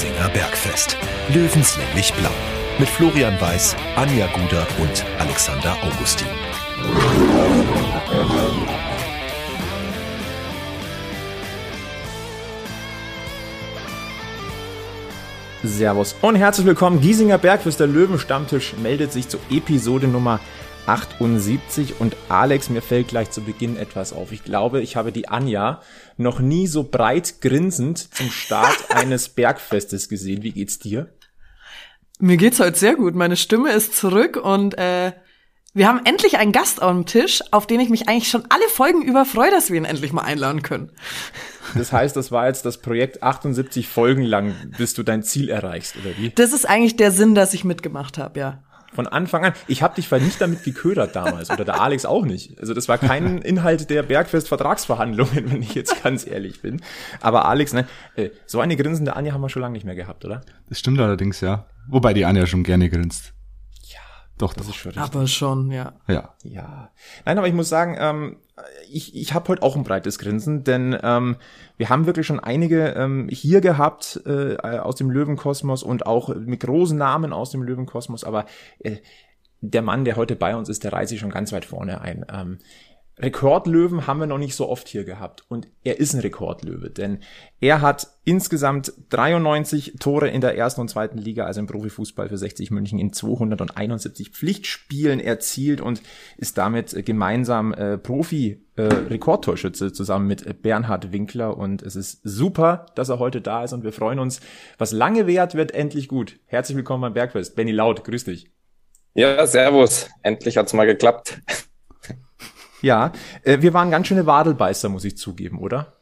Giesinger Bergfest. Löwenslänglich blau. Mit Florian Weiß, Anja Guder und Alexander Augustin. Servus und herzlich willkommen. Giesinger Bergfest, der Löwenstammtisch, meldet sich zur Episode Nummer 78 und Alex, mir fällt gleich zu Beginn etwas auf. Ich glaube, ich habe die Anja noch nie so breit grinsend zum Start eines Bergfestes gesehen. Wie geht's dir? Mir geht's heute sehr gut. Meine Stimme ist zurück und äh, wir haben endlich einen Gast am Tisch, auf den ich mich eigentlich schon alle Folgen über freue, dass wir ihn endlich mal einladen können. Das heißt, das war jetzt das Projekt 78 Folgen lang, bis du dein Ziel erreichst, oder wie? Das ist eigentlich der Sinn, dass ich mitgemacht habe, ja. Von Anfang an. Ich habe dich nicht damit geködert damals oder der Alex auch nicht. Also das war kein Inhalt der Bergfest-Vertragsverhandlungen, wenn ich jetzt ganz ehrlich bin. Aber Alex, ne, äh, so eine grinsende Anja haben wir schon lange nicht mehr gehabt, oder? Das stimmt allerdings, ja. Wobei die Anja schon gerne grinst. Doch, das ist schon richtig. Aber schon, ja. Ja. Ja. Nein, aber ich muss sagen, ähm, ich, ich habe heute auch ein breites Grinsen, denn ähm, wir haben wirklich schon einige ähm, hier gehabt äh, aus dem Löwenkosmos und auch mit großen Namen aus dem Löwenkosmos, aber äh, der Mann, der heute bei uns ist, der reißt sich schon ganz weit vorne ein. Ähm, Rekordlöwen haben wir noch nicht so oft hier gehabt. Und er ist ein Rekordlöwe, denn er hat insgesamt 93 Tore in der ersten und zweiten Liga, also im Profifußball für 60 München in 271 Pflichtspielen erzielt und ist damit gemeinsam äh, Profi-Rekordtorschütze äh, zusammen mit Bernhard Winkler. Und es ist super, dass er heute da ist und wir freuen uns. Was lange währt, wird endlich gut. Herzlich willkommen beim Bergfest. Benny Laut, grüß dich. Ja, servus. Endlich hat's mal geklappt. Ja, äh, wir waren ganz schöne Wadelbeißer, muss ich zugeben, oder?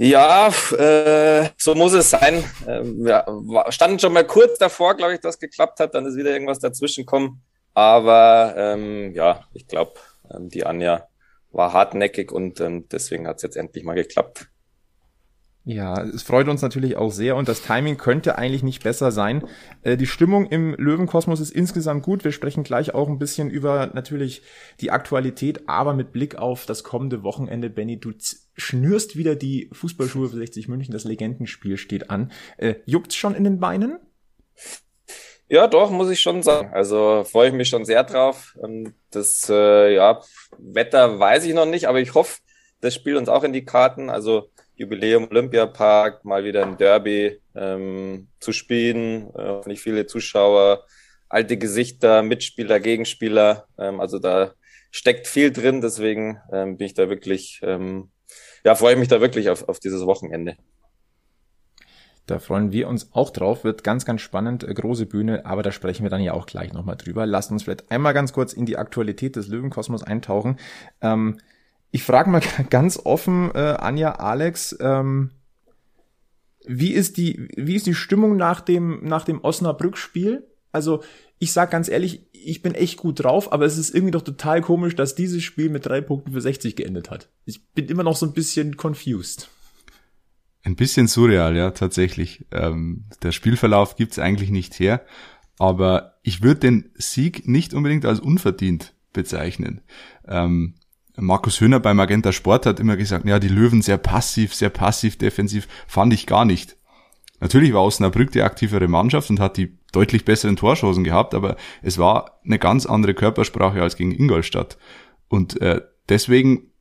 Ja, äh, so muss es sein. Ähm, wir standen schon mal kurz davor, glaube ich, dass geklappt hat. Dann ist wieder irgendwas dazwischen kommen. Aber ähm, ja, ich glaube, ähm, die Anja war hartnäckig und ähm, deswegen hat es jetzt endlich mal geklappt. Ja, es freut uns natürlich auch sehr und das Timing könnte eigentlich nicht besser sein. Äh, die Stimmung im Löwenkosmos ist insgesamt gut. Wir sprechen gleich auch ein bisschen über natürlich die Aktualität, aber mit Blick auf das kommende Wochenende, Benny, du schnürst wieder die Fußballschuhe für 60 München, das Legendenspiel steht an. Äh, juckt's schon in den Beinen? Ja, doch, muss ich schon sagen. Also freue ich mich schon sehr drauf. Das äh, ja, Wetter weiß ich noch nicht, aber ich hoffe, das spielt uns auch in die Karten. Also Jubiläum Olympiapark, mal wieder ein Derby ähm, zu spielen, äh, nicht viele Zuschauer, alte Gesichter, Mitspieler, Gegenspieler. Ähm, also da steckt viel drin, deswegen ähm, bin ich da wirklich, ähm, ja, freue ich mich da wirklich auf, auf dieses Wochenende. Da freuen wir uns auch drauf. Wird ganz, ganz spannend. Äh, große Bühne, aber da sprechen wir dann ja auch gleich nochmal drüber. Lasst uns vielleicht einmal ganz kurz in die Aktualität des Löwenkosmos eintauchen. Ähm, ich frage mal ganz offen, äh, Anja, Alex, ähm, wie ist die, wie ist die Stimmung nach dem, nach dem Osnabrück-Spiel? Also, ich sag ganz ehrlich, ich bin echt gut drauf, aber es ist irgendwie doch total komisch, dass dieses Spiel mit drei Punkten für 60 geendet hat. Ich bin immer noch so ein bisschen confused. Ein bisschen surreal, ja, tatsächlich. Ähm, der Spielverlauf gibt's eigentlich nicht her, aber ich würde den Sieg nicht unbedingt als unverdient bezeichnen. Ähm, Markus Höhner beim Magenta Sport hat immer gesagt, ja, die Löwen sehr passiv, sehr passiv defensiv, fand ich gar nicht. Natürlich war Osnabrück die aktivere Mannschaft und hat die deutlich besseren Torschancen gehabt, aber es war eine ganz andere Körpersprache als gegen Ingolstadt. Und äh, deswegen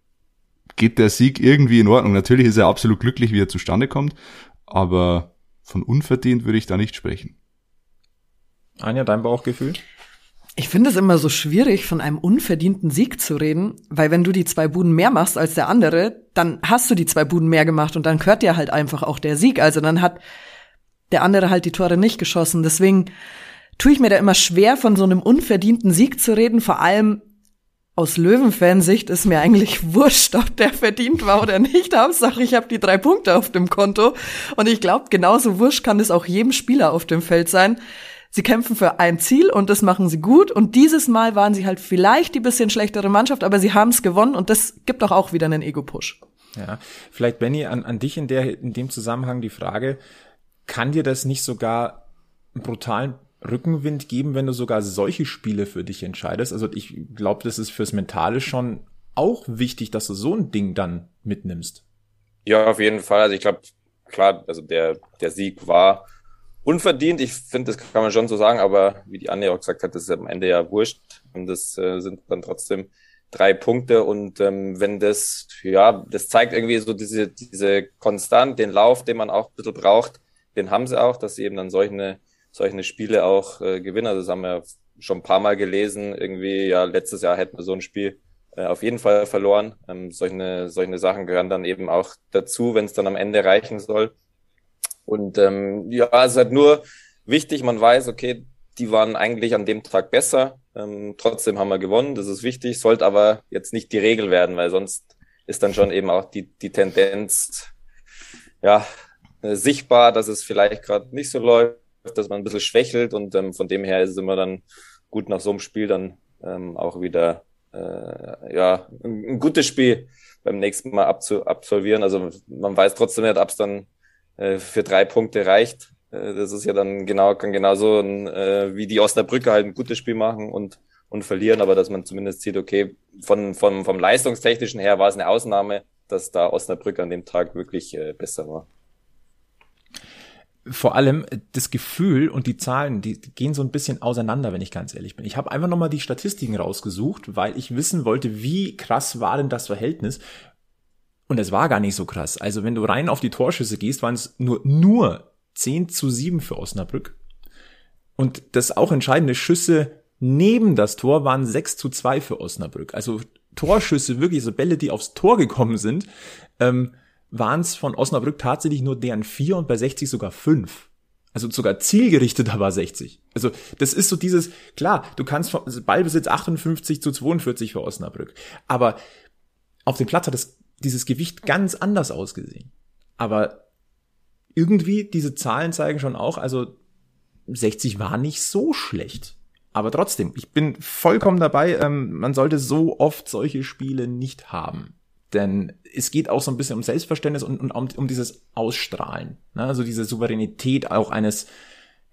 geht der Sieg irgendwie in Ordnung. Natürlich ist er absolut glücklich, wie er zustande kommt, aber von unverdient würde ich da nicht sprechen. Anja, dein Bauchgefühl? Ich finde es immer so schwierig, von einem unverdienten Sieg zu reden, weil wenn du die zwei Buden mehr machst als der andere, dann hast du die zwei Buden mehr gemacht und dann gehört dir halt einfach auch der Sieg. Also dann hat der andere halt die Tore nicht geschossen. Deswegen tue ich mir da immer schwer, von so einem unverdienten Sieg zu reden. Vor allem aus Löwenfansicht ist mir eigentlich wurscht, ob der verdient war oder nicht. Hauptsache, ich habe die drei Punkte auf dem Konto. Und ich glaube, genauso wurscht kann es auch jedem Spieler auf dem Feld sein Sie kämpfen für ein Ziel und das machen sie gut. Und dieses Mal waren sie halt vielleicht die bisschen schlechtere Mannschaft, aber sie haben es gewonnen und das gibt doch auch wieder einen Ego-Push. Ja, vielleicht Benny an, an dich in der in dem Zusammenhang die Frage: Kann dir das nicht sogar einen brutalen Rückenwind geben, wenn du sogar solche Spiele für dich entscheidest? Also ich glaube, das ist fürs Mentale schon auch wichtig, dass du so ein Ding dann mitnimmst. Ja, auf jeden Fall. Also ich glaube, klar, also der, der Sieg war unverdient. Ich finde, das kann man schon so sagen, aber wie die Anne auch gesagt hat, das ist am Ende ja wurscht. Und das äh, sind dann trotzdem drei Punkte. Und ähm, wenn das, ja, das zeigt irgendwie so diese, diese Konstant, den Lauf, den man auch ein bisschen braucht, den haben sie auch, dass sie eben dann solche, solche Spiele auch äh, gewinnen. Also das haben wir schon ein paar Mal gelesen. Irgendwie, ja, letztes Jahr hätten wir so ein Spiel äh, auf jeden Fall verloren. Ähm, solche, solche Sachen gehören dann eben auch dazu, wenn es dann am Ende reichen soll. Und ähm, ja, es ist halt nur wichtig, man weiß, okay, die waren eigentlich an dem Tag besser. Ähm, trotzdem haben wir gewonnen, das ist wichtig, sollte aber jetzt nicht die Regel werden, weil sonst ist dann schon eben auch die, die Tendenz ja, äh, sichtbar, dass es vielleicht gerade nicht so läuft, dass man ein bisschen schwächelt und ähm, von dem her ist es immer dann gut nach so einem Spiel dann ähm, auch wieder äh, ja, ein, ein, gutes Spiel beim nächsten Mal abzu absolvieren. Also man weiß trotzdem nicht, ob es dann äh, für drei Punkte reicht. Äh, das ist ja dann genau, kann genauso ein, äh, wie die Osnabrücker halt ein gutes Spiel machen und, und verlieren, aber dass man zumindest sieht, okay, von, von, vom leistungstechnischen her war es eine Ausnahme, dass da Osnabrück an dem Tag wirklich äh, besser war vor allem das Gefühl und die Zahlen, die gehen so ein bisschen auseinander, wenn ich ganz ehrlich bin. Ich habe einfach nochmal die Statistiken rausgesucht, weil ich wissen wollte, wie krass war denn das Verhältnis. Und es war gar nicht so krass. Also wenn du rein auf die Torschüsse gehst, waren es nur, nur 10 zu 7 für Osnabrück. Und das auch entscheidende Schüsse neben das Tor waren 6 zu 2 für Osnabrück. Also Torschüsse, wirklich so Bälle, die aufs Tor gekommen sind. Ähm, waren es von Osnabrück tatsächlich nur deren vier und bei 60 sogar fünf. Also sogar zielgerichteter war 60. Also das ist so dieses, klar, du kannst also Ballbesitz 58 zu 42 für Osnabrück. Aber auf dem Platz hat es dieses Gewicht ganz anders ausgesehen. Aber irgendwie, diese Zahlen zeigen schon auch, also 60 war nicht so schlecht. Aber trotzdem, ich bin vollkommen dabei, ähm, man sollte so oft solche Spiele nicht haben. Denn es geht auch so ein bisschen um Selbstverständnis und, und um, um, dieses Ausstrahlen. Ne? Also diese Souveränität auch eines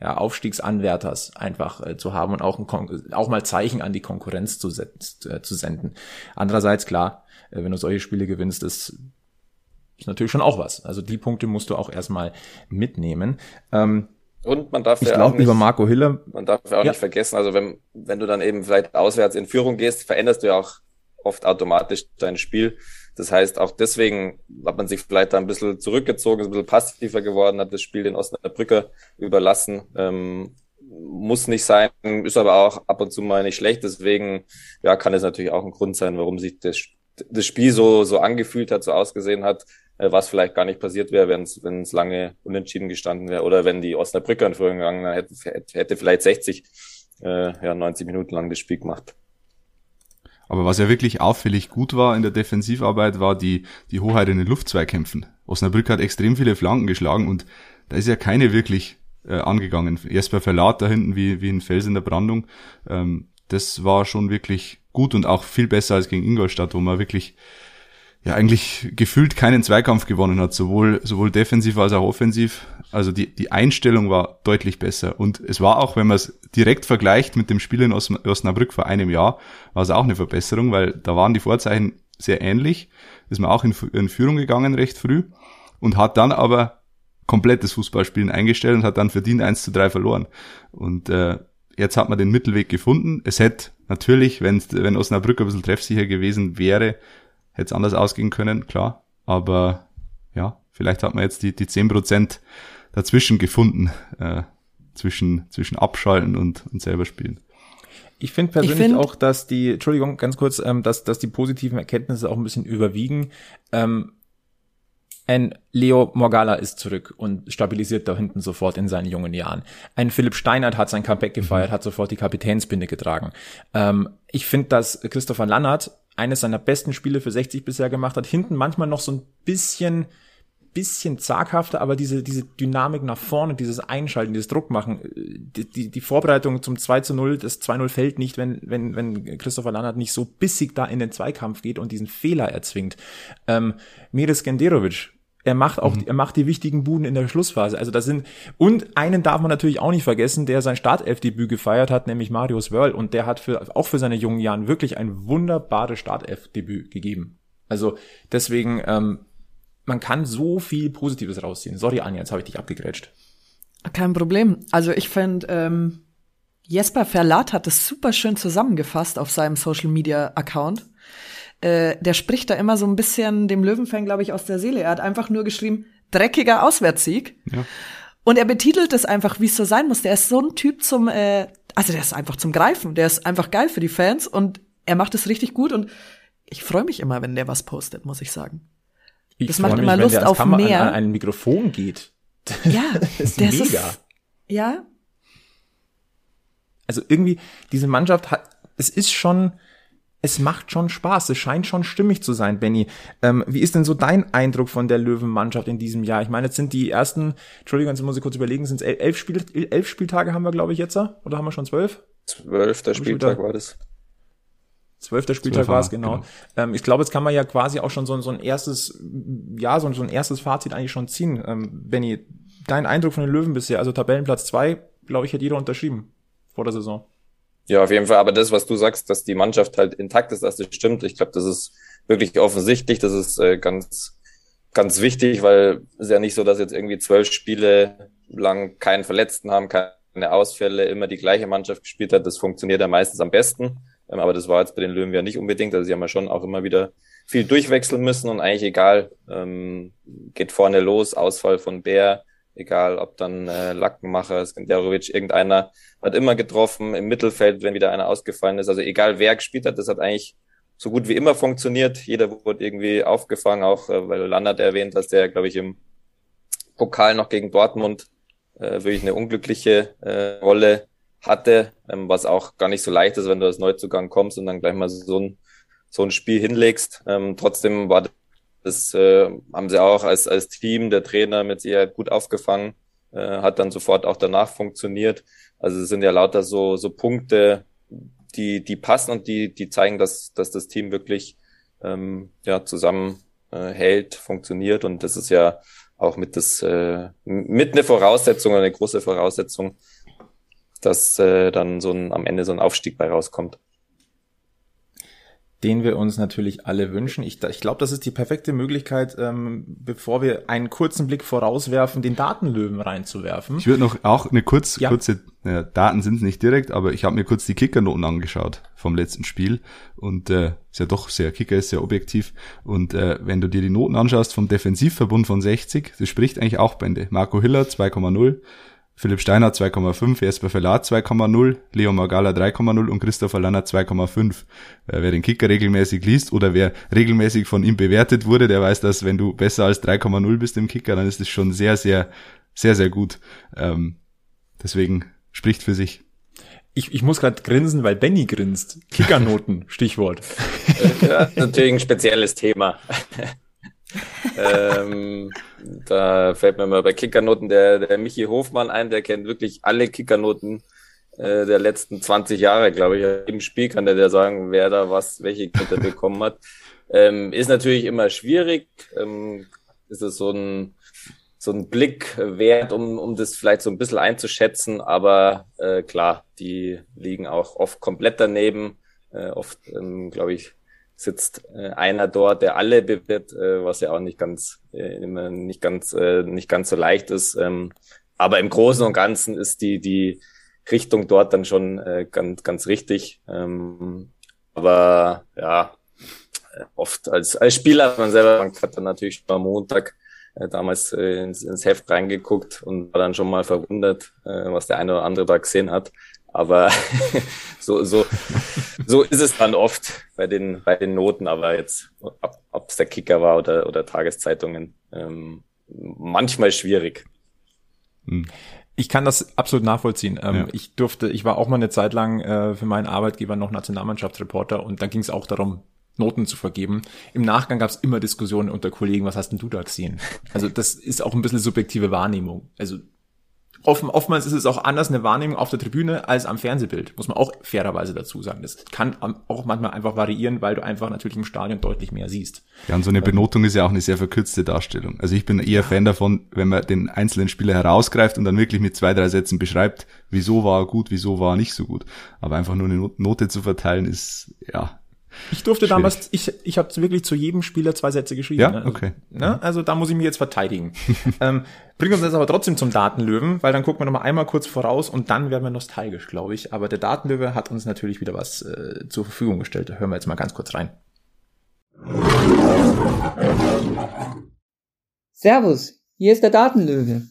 ja, Aufstiegsanwärters einfach äh, zu haben und auch, ein, auch mal Zeichen an die Konkurrenz zu, äh, zu senden. Andererseits, klar, äh, wenn du solche Spiele gewinnst, ist, ist natürlich schon auch was. Also die Punkte musst du auch erstmal mitnehmen. Ähm, und man darf ich ja glaube, über Marco Hiller. Man darf ja auch ja. nicht vergessen, also wenn, wenn du dann eben vielleicht auswärts in Führung gehst, veränderst du ja auch oft automatisch dein Spiel. Das heißt, auch deswegen hat man sich vielleicht da ein bisschen zurückgezogen, ist ein bisschen passiver geworden, hat das Spiel den Osnabrücker überlassen. Ähm, muss nicht sein, ist aber auch ab und zu mal nicht schlecht. Deswegen ja, kann es natürlich auch ein Grund sein, warum sich das, das Spiel so, so angefühlt hat, so ausgesehen hat, äh, was vielleicht gar nicht passiert wäre, wenn es lange unentschieden gestanden wäre oder wenn die Osnabrücker in Führung gegangen hätte, hätte vielleicht 60, äh, ja, 90 Minuten lang das Spiel gemacht. Aber was ja wirklich auffällig gut war in der Defensivarbeit, war die, die Hoheit in den Luftzweikämpfen. Osnabrück hat extrem viele Flanken geschlagen und da ist ja keine wirklich äh, angegangen. Erst bei Verlat da hinten wie, wie ein Fels in der Brandung. Ähm, das war schon wirklich gut und auch viel besser als gegen Ingolstadt, wo man wirklich ja eigentlich gefühlt keinen Zweikampf gewonnen hat, sowohl, sowohl defensiv als auch offensiv. Also die, die Einstellung war deutlich besser. Und es war auch, wenn man es direkt vergleicht mit dem Spiel in Osnabrück vor einem Jahr, war es auch eine Verbesserung, weil da waren die Vorzeichen sehr ähnlich. Ist man auch in, in Führung gegangen recht früh und hat dann aber komplettes Fußballspielen eingestellt und hat dann verdient 1 zu 3 verloren. Und äh, jetzt hat man den Mittelweg gefunden. Es hätte natürlich, wenn, wenn Osnabrück ein bisschen treffsicher gewesen wäre, hätte es anders ausgehen können, klar. Aber ja, vielleicht hat man jetzt die, die zehn Prozent dazwischen gefunden, äh, zwischen, zwischen Abschalten und, und selber spielen. Ich finde persönlich ich find, auch, dass die, Entschuldigung, ganz kurz, ähm, dass, dass die positiven Erkenntnisse auch ein bisschen überwiegen. Ähm, ein Leo Morgala ist zurück und stabilisiert da hinten sofort in seinen jungen Jahren. Ein Philipp Steinert hat sein Comeback gefeiert, hat sofort die Kapitänsbinde getragen. Ähm, ich finde, dass Christopher Lannert eines seiner besten Spiele für 60 bisher gemacht hat. Hinten manchmal noch so ein bisschen, bisschen zaghafter, aber diese, diese Dynamik nach vorne, dieses Einschalten, dieses Druckmachen, die, die, die Vorbereitung zum 2 zu 0, das 2-0 fällt nicht, wenn, wenn, wenn Christopher Lannert nicht so bissig da in den Zweikampf geht und diesen Fehler erzwingt. Ähm, Miris Genderovic er macht auch, mhm. er macht die wichtigen Buden in der Schlussphase. Also das sind, und einen darf man natürlich auch nicht vergessen, der sein Startelfdebüt gefeiert hat, nämlich Marius Wörl. Und der hat für, auch für seine jungen Jahren wirklich ein wunderbares Startelfdebüt gegeben. Also deswegen, ähm, man kann so viel Positives rausziehen. Sorry, Anja, jetzt habe ich dich abgegrätscht. Kein Problem. Also ich finde, ähm, Jesper Verlat hat es super schön zusammengefasst auf seinem Social Media Account. Äh, der spricht da immer so ein bisschen dem Löwenfan, glaube ich, aus der Seele. Er hat einfach nur geschrieben, dreckiger Auswärtssieg. Ja. Und er betitelt es einfach, wie es so sein muss. Der ist so ein Typ zum, äh, also der ist einfach zum Greifen. Der ist einfach geil für die Fans und er macht es richtig gut und ich freue mich immer, wenn der was postet, muss ich sagen. Ich das macht mich, immer Lust auf Kammer mehr. An, an ein Mikrofon geht. Ja, das ist mega. Ist, ja. Also irgendwie diese Mannschaft hat, es ist schon, es macht schon Spaß. Es scheint schon stimmig zu sein, Benny. Ähm, wie ist denn so dein Eindruck von der Löwenmannschaft in diesem Jahr? Ich meine, jetzt sind die ersten, Entschuldigung, jetzt muss ich kurz überlegen, sind es elf, Spiel, elf Spieltage haben wir, glaube ich, jetzt? Oder haben wir schon zwölf? Zwölfter Spieltag war das. Zwölfter Spieltag war es, genau. genau. Ähm, ich glaube, jetzt kann man ja quasi auch schon so, so ein erstes, ja, so, so ein erstes Fazit eigentlich schon ziehen. Ähm, Benny, dein Eindruck von den Löwen bisher, also Tabellenplatz zwei, glaube ich, hat jeder unterschrieben vor der Saison. Ja, auf jeden Fall. Aber das, was du sagst, dass die Mannschaft halt intakt ist, dass das stimmt. Ich glaube, das ist wirklich offensichtlich. Das ist äh, ganz, ganz wichtig, weil es ist ja nicht so, dass jetzt irgendwie zwölf Spiele lang keinen Verletzten haben, keine Ausfälle, immer die gleiche Mannschaft gespielt hat. Das funktioniert ja meistens am besten. Ähm, aber das war jetzt bei den Löwen ja nicht unbedingt. Also sie haben ja schon auch immer wieder viel durchwechseln müssen und eigentlich egal, ähm, geht vorne los, Ausfall von Bär, egal ob dann äh, Lackenmacher, Skenderovic, irgendeiner hat immer getroffen im Mittelfeld, wenn wieder einer ausgefallen ist. Also egal wer gespielt hat, das hat eigentlich so gut wie immer funktioniert. Jeder wurde irgendwie aufgefangen, auch äh, weil Landert erwähnt, dass der, glaube ich, im Pokal noch gegen Dortmund äh, wirklich eine unglückliche äh, Rolle hatte, ähm, was auch gar nicht so leicht ist, wenn du als Neuzugang kommst und dann gleich mal so ein, so ein Spiel hinlegst. Ähm, trotzdem war das, äh, haben sie auch als, als Team, der Trainer mit Sicherheit gut aufgefangen, äh, hat dann sofort auch danach funktioniert. Also es sind ja lauter so, so Punkte, die, die passen und die, die zeigen, dass, dass das Team wirklich ähm, ja, zusammen äh, hält, funktioniert. Und das ist ja auch mit das äh, mit eine Voraussetzung, eine große Voraussetzung, dass äh, dann so ein am Ende so ein Aufstieg bei rauskommt den wir uns natürlich alle wünschen. Ich, ich glaube, das ist die perfekte Möglichkeit, ähm, bevor wir einen kurzen Blick vorauswerfen, den Datenlöwen reinzuwerfen. Ich würde noch auch eine kurz, ja. kurze, äh, Daten sind nicht direkt, aber ich habe mir kurz die Kickernoten angeschaut vom letzten Spiel und äh, ist ja doch sehr, Kicker ist sehr objektiv und äh, wenn du dir die Noten anschaust vom Defensivverbund von 60, das spricht eigentlich auch Bände. Marco Hiller 2,0, Philipp Steiner 2,5, Jesper Verlat 2,0, Leo Magala 3,0 und Christopher Lanner 2,5. Äh, wer den Kicker regelmäßig liest oder wer regelmäßig von ihm bewertet wurde, der weiß, dass wenn du besser als 3,0 bist im Kicker, dann ist es schon sehr, sehr, sehr, sehr gut. Ähm, deswegen spricht für sich. Ich, ich muss gerade grinsen, weil Benny grinst. Kickernoten, Stichwort. ja, natürlich ein spezielles Thema. Ähm, da fällt mir mal bei Kickernoten der, der Michi Hofmann ein, der kennt wirklich alle Kickernoten äh, der letzten 20 Jahre, glaube ich. Im Spiel kann der dir sagen, wer da was, welche Kinder bekommen hat. Ähm, ist natürlich immer schwierig. Ähm, ist es so ein, so ein Blick wert, um, um das vielleicht so ein bisschen einzuschätzen. Aber äh, klar, die liegen auch oft komplett daneben. Äh, oft, ähm, glaube ich, sitzt äh, einer dort, der alle bewirbt, äh, was ja auch nicht ganz äh, immer nicht ganz äh, nicht ganz so leicht ist. Ähm, aber im Großen und Ganzen ist die die Richtung dort dann schon äh, ganz ganz richtig. Ähm, aber ja, oft als als Spieler man selber hat dann natürlich am Montag äh, damals äh, ins, ins Heft reingeguckt und war dann schon mal verwundert, äh, was der eine oder andere da gesehen hat. Aber so, so, so ist es dann oft bei den, bei den Noten, aber jetzt, ob es der Kicker war oder, oder Tageszeitungen, ähm, manchmal schwierig. Hm. Ich kann das absolut nachvollziehen. Ähm, ja. Ich durfte, ich war auch mal eine Zeit lang äh, für meinen Arbeitgeber noch Nationalmannschaftsreporter und da ging es auch darum, Noten zu vergeben. Im Nachgang gab es immer Diskussionen unter Kollegen, was hast denn du da gesehen? Also das ist auch ein bisschen subjektive Wahrnehmung. Also Offen, oftmals ist es auch anders eine Wahrnehmung auf der Tribüne als am Fernsehbild, muss man auch fairerweise dazu sagen. Das kann auch manchmal einfach variieren, weil du einfach natürlich im Stadion deutlich mehr siehst. Ja, und so eine ähm, Benotung ist ja auch eine sehr verkürzte Darstellung. Also ich bin eher Fan davon, wenn man den einzelnen Spieler herausgreift und dann wirklich mit zwei, drei Sätzen beschreibt, wieso war er gut, wieso war er nicht so gut. Aber einfach nur eine Note zu verteilen ist, ja, Ich durfte Schwierig. damals, ich, ich habe wirklich zu jedem Spieler zwei Sätze geschrieben. Ja, ne? okay. Ne? Also da muss ich mich jetzt verteidigen. ähm, bringt uns jetzt aber trotzdem zum Datenlöwen, weil dann gucken wir noch mal einmal kurz voraus und dann werden wir nostalgisch, glaube ich. Aber der Datenlöwe hat uns natürlich wieder was äh, zur Verfügung gestellt. Da hören wir jetzt mal ganz kurz rein. Servus, hier ist der Datenlöwe.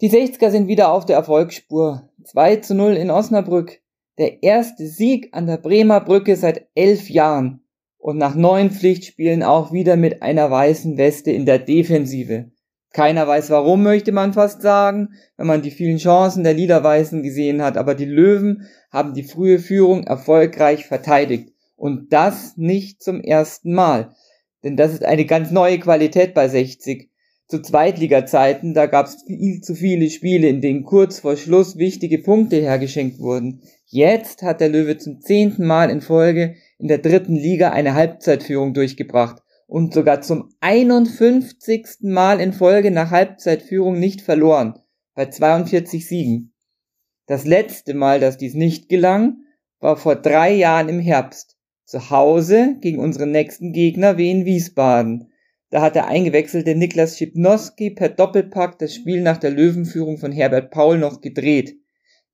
Die 60er sind wieder auf der Erfolgsspur. 2 zu 0 in Osnabrück. Der erste Sieg an der Bremer Brücke seit elf Jahren. Und nach neun Pflichtspielen auch wieder mit einer weißen Weste in der Defensive. Keiner weiß warum, möchte man fast sagen, wenn man die vielen Chancen der Liederweißen gesehen hat, aber die Löwen haben die frühe Führung erfolgreich verteidigt. Und das nicht zum ersten Mal. Denn das ist eine ganz neue Qualität bei 60 zu Zweitliga-Zeiten, da gab es viel zu viele Spiele, in denen kurz vor Schluss wichtige Punkte hergeschenkt wurden. Jetzt hat der Löwe zum zehnten Mal in Folge in der dritten Liga eine Halbzeitführung durchgebracht und sogar zum 51. Mal in Folge nach Halbzeitführung nicht verloren, bei 42 Siegen. Das letzte Mal, dass dies nicht gelang, war vor drei Jahren im Herbst, zu Hause gegen unseren nächsten Gegner Wien Wiesbaden. Da hat der eingewechselte Niklas Schipnowski per Doppelpack das Spiel nach der Löwenführung von Herbert Paul noch gedreht.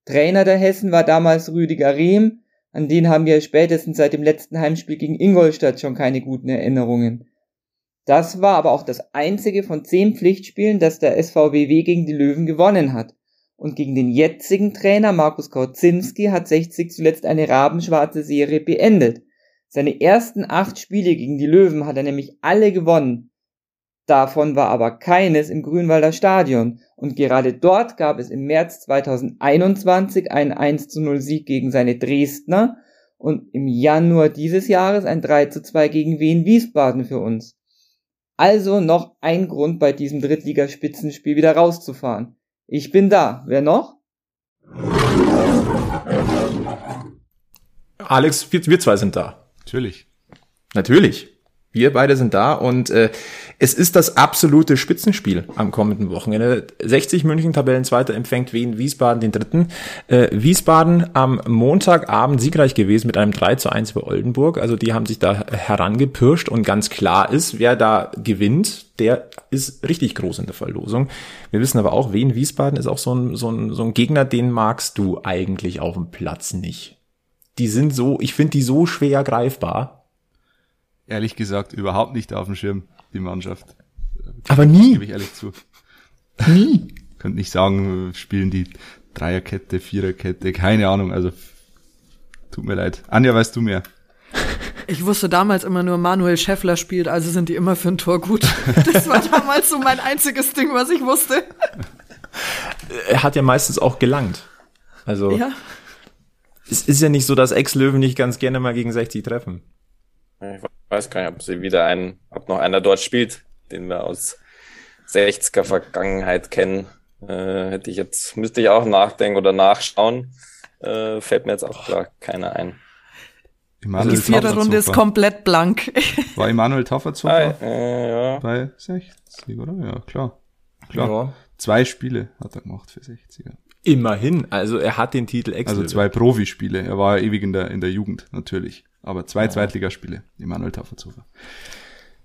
Trainer der Hessen war damals Rüdiger Rehm, an den haben wir spätestens seit dem letzten Heimspiel gegen Ingolstadt schon keine guten Erinnerungen. Das war aber auch das einzige von zehn Pflichtspielen, das der SVBW gegen die Löwen gewonnen hat. Und gegen den jetzigen Trainer Markus Kautzinski hat 60 zuletzt eine rabenschwarze Serie beendet. Seine ersten acht Spiele gegen die Löwen hat er nämlich alle gewonnen. Davon war aber keines im Grünwalder Stadion und gerade dort gab es im März 2021 einen 1 zu 0 Sieg gegen seine Dresdner und im Januar dieses Jahres ein 3 zu 2 gegen Wien Wiesbaden für uns. Also noch ein Grund bei diesem Drittligaspitzenspiel wieder rauszufahren. Ich bin da. Wer noch? Alex, wir, wir zwei sind da. Natürlich. Natürlich. Wir beide sind da und äh, es ist das absolute Spitzenspiel am kommenden Wochenende. 60 München Tabellenzweiter empfängt Wien Wiesbaden den dritten. Äh, Wiesbaden am Montagabend siegreich gewesen mit einem 3 zu 1 für Oldenburg. Also die haben sich da herangepirscht und ganz klar ist, wer da gewinnt, der ist richtig groß in der Verlosung. Wir wissen aber auch, Wien Wiesbaden ist auch so ein, so ein, so ein Gegner, den magst du eigentlich auf dem Platz nicht. Die sind so, ich finde die so schwer greifbar ehrlich gesagt überhaupt nicht auf dem Schirm, die Mannschaft. Aber nie. Gebe ich ehrlich zu. Nie. Könnte nicht sagen, spielen die Dreierkette, Viererkette, keine Ahnung, also tut mir leid. Anja, weißt du mehr? Ich wusste damals immer nur, Manuel Scheffler spielt, also sind die immer für ein Tor gut. Das war damals so mein einziges Ding, was ich wusste. Er hat ja meistens auch gelangt. Also ja. es ist ja nicht so, dass Ex-Löwen nicht ganz gerne mal gegen 60 treffen. Ich weiß gar nicht, ob sie wieder einen, ob noch einer dort spielt, den wir aus 60er Vergangenheit kennen. Äh, hätte ich jetzt, müsste ich auch nachdenken oder nachschauen. Äh, fällt mir jetzt auch klar keiner ein. Emanuel die vierte Runde ist komplett blank. War Emanuel Tafferzofer ah, äh, ja. bei 60, oder? Ja, klar. Klar. Ja. Zwei Spiele hat er gemacht für 60er. Immerhin, also er hat den Titel extra. Also zwei Profispiele. Er war ewig in der, in der Jugend, natürlich. Aber zwei ja. Zweitligaspiele, Emanuel Tafferzofer.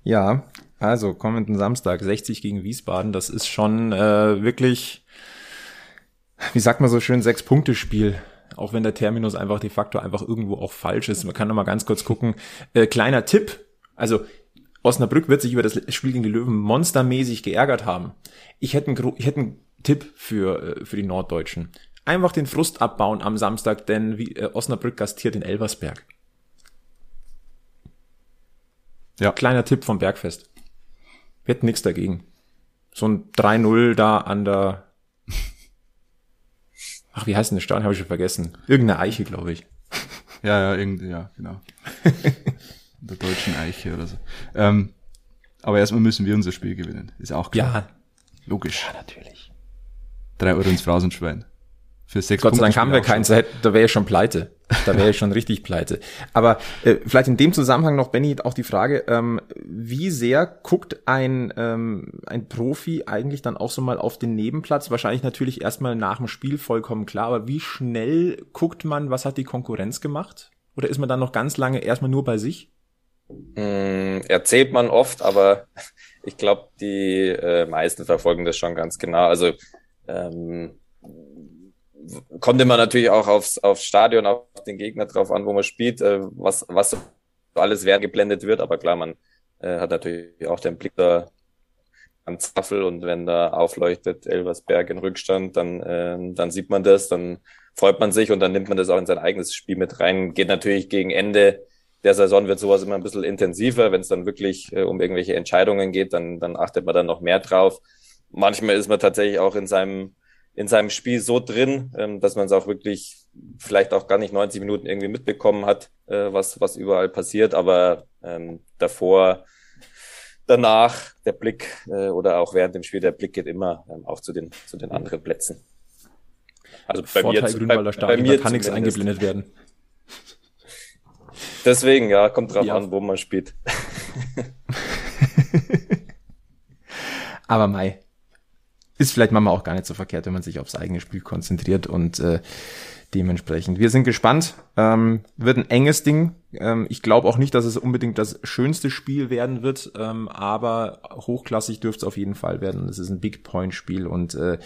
Ja, also kommenden Samstag 60 gegen Wiesbaden, das ist schon äh, wirklich, wie sagt man so schön, sechs Punkte Spiel. Auch wenn der Terminus einfach de facto einfach irgendwo auch falsch ist. Man kann noch mal ganz kurz gucken. Äh, kleiner Tipp, also Osnabrück wird sich über das Spiel gegen die Löwen monstermäßig geärgert haben. Ich hätte einen, ich hätte einen Tipp für, äh, für die Norddeutschen. Einfach den Frust abbauen am Samstag, denn wie, äh, Osnabrück gastiert in Elversberg. Ja. Kleiner Tipp vom Bergfest. Wir hätten nichts dagegen. So ein 3-0 da an der. Ach, wie heißt denn der Stadion? Habe ich schon vergessen. Irgendeine Eiche, glaube ich. Ja, ja, irgendwie, ja, genau. der deutschen Eiche oder so. Ähm, aber erstmal müssen wir unser Spiel gewinnen. Ist auch klar. Ja. Logisch. Ja, natürlich. Drei Euro ins Phrasenschwein. Für sechs Gott sei Dank haben wir keins, da wäre ich schon pleite. Da wäre ich schon richtig pleite. Aber äh, vielleicht in dem Zusammenhang noch, Benny, auch die Frage, ähm, wie sehr guckt ein, ähm, ein Profi eigentlich dann auch so mal auf den Nebenplatz? Wahrscheinlich natürlich erstmal nach dem Spiel vollkommen klar, aber wie schnell guckt man, was hat die Konkurrenz gemacht? Oder ist man dann noch ganz lange erstmal nur bei sich? Mm, erzählt man oft, aber ich glaube, die äh, meisten verfolgen das schon ganz genau. Also ähm, kommt immer natürlich auch aufs, aufs Stadion, auf den Gegner drauf an, wo man spielt, äh, was, was alles während geblendet wird. Aber klar, man äh, hat natürlich auch den Blick da am Zaffel und wenn da aufleuchtet Elversberg in Rückstand, dann, äh, dann sieht man das, dann freut man sich und dann nimmt man das auch in sein eigenes Spiel mit rein. Geht natürlich gegen Ende der Saison wird sowas immer ein bisschen intensiver. Wenn es dann wirklich äh, um irgendwelche Entscheidungen geht, dann, dann achtet man dann noch mehr drauf. Manchmal ist man tatsächlich auch in seinem, in seinem Spiel so drin, ähm, dass man es auch wirklich vielleicht auch gar nicht 90 Minuten irgendwie mitbekommen hat, äh, was, was überall passiert. Aber ähm, davor, danach, der Blick äh, oder auch während dem Spiel, der Blick geht immer ähm, auch zu den, zu den anderen Plätzen. Also bei Vorteil mir, Grünwalder Stadion, bei mir kann nichts eingeblendet werden. Deswegen, ja, kommt drauf ja. an, wo man spielt. Aber Mai, ist vielleicht manchmal auch gar nicht so verkehrt, wenn man sich aufs eigene Spiel konzentriert und äh, dementsprechend. Wir sind gespannt. Ähm, wird ein enges Ding. Ähm, ich glaube auch nicht, dass es unbedingt das schönste Spiel werden wird, ähm, aber hochklassig dürfte es auf jeden Fall werden. Es ist ein Big Point Spiel und äh,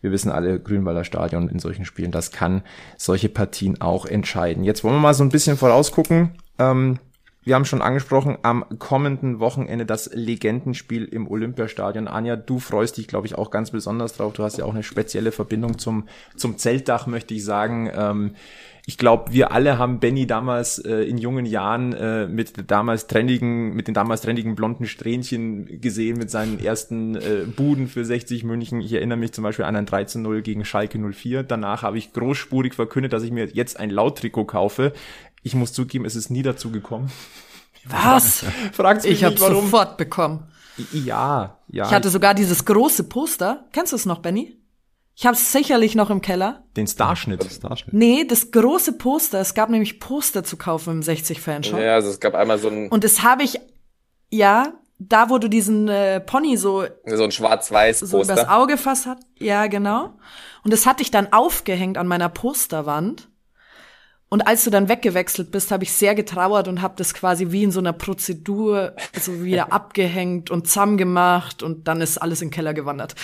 wir wissen alle, Grünwalder Stadion in solchen Spielen, das kann solche Partien auch entscheiden. Jetzt wollen wir mal so ein bisschen vorausgucken. Ähm, wir haben schon angesprochen, am kommenden Wochenende das Legendenspiel im Olympiastadion. Anja, du freust dich, glaube ich, auch ganz besonders drauf. Du hast ja auch eine spezielle Verbindung zum, zum Zeltdach, möchte ich sagen. Ähm, ich glaube, wir alle haben Benny damals äh, in jungen Jahren äh, mit damals trendigen, mit den damals trendigen blonden Strähnchen gesehen, mit seinen ersten äh, Buden für 60 München. Ich erinnere mich zum Beispiel an ein 13-0 gegen Schalke 04. Danach habe ich großspurig verkündet, dass ich mir jetzt ein Lauttrikot kaufe. Ich muss zugeben, es ist nie dazu gekommen. Was? Fragt ich habe sofort bekommen. Ja, ja. Ich hatte sogar dieses große Poster. Kennst du es noch, Benny? Ich habe es sicherlich noch im Keller. Den Starschnitt. Starschnitt. Nee, das große Poster. Es gab nämlich Poster zu kaufen im 60-Fanshop. Ja, also es gab einmal so ein... Und das habe ich, ja, da wo du diesen äh, Pony so... So ein schwarz-weiß Poster. So übers Auge fast hat. Ja, genau. Und das hatte ich dann aufgehängt an meiner Posterwand. Und als du dann weggewechselt bist, habe ich sehr getrauert und habe das quasi wie in so einer Prozedur so wieder abgehängt und zusammengemacht und dann ist alles in den Keller gewandert.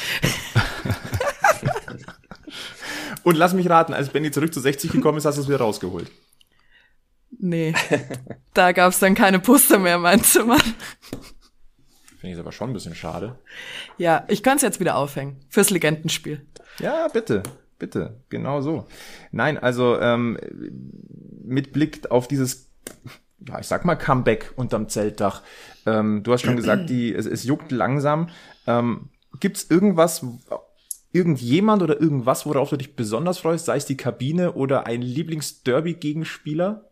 und lass mich raten, als Benny zurück zu 60 gekommen ist, hast du es wieder rausgeholt. Nee, da gab's dann keine Poster mehr in meinem Zimmer. Finde ich aber schon ein bisschen schade. Ja, ich könnte es jetzt wieder aufhängen. Fürs Legendenspiel. Ja, bitte. Bitte, genau so. Nein, also ähm, mit Blick auf dieses, ja, ich sag mal, Comeback unterm Zeltdach. Ähm, du hast schon gesagt, die, es, es juckt langsam. Ähm, Gibt es irgendwas, irgendjemand oder irgendwas, worauf du dich besonders freust, sei es die Kabine oder ein Lieblings-Derby-Gegenspieler?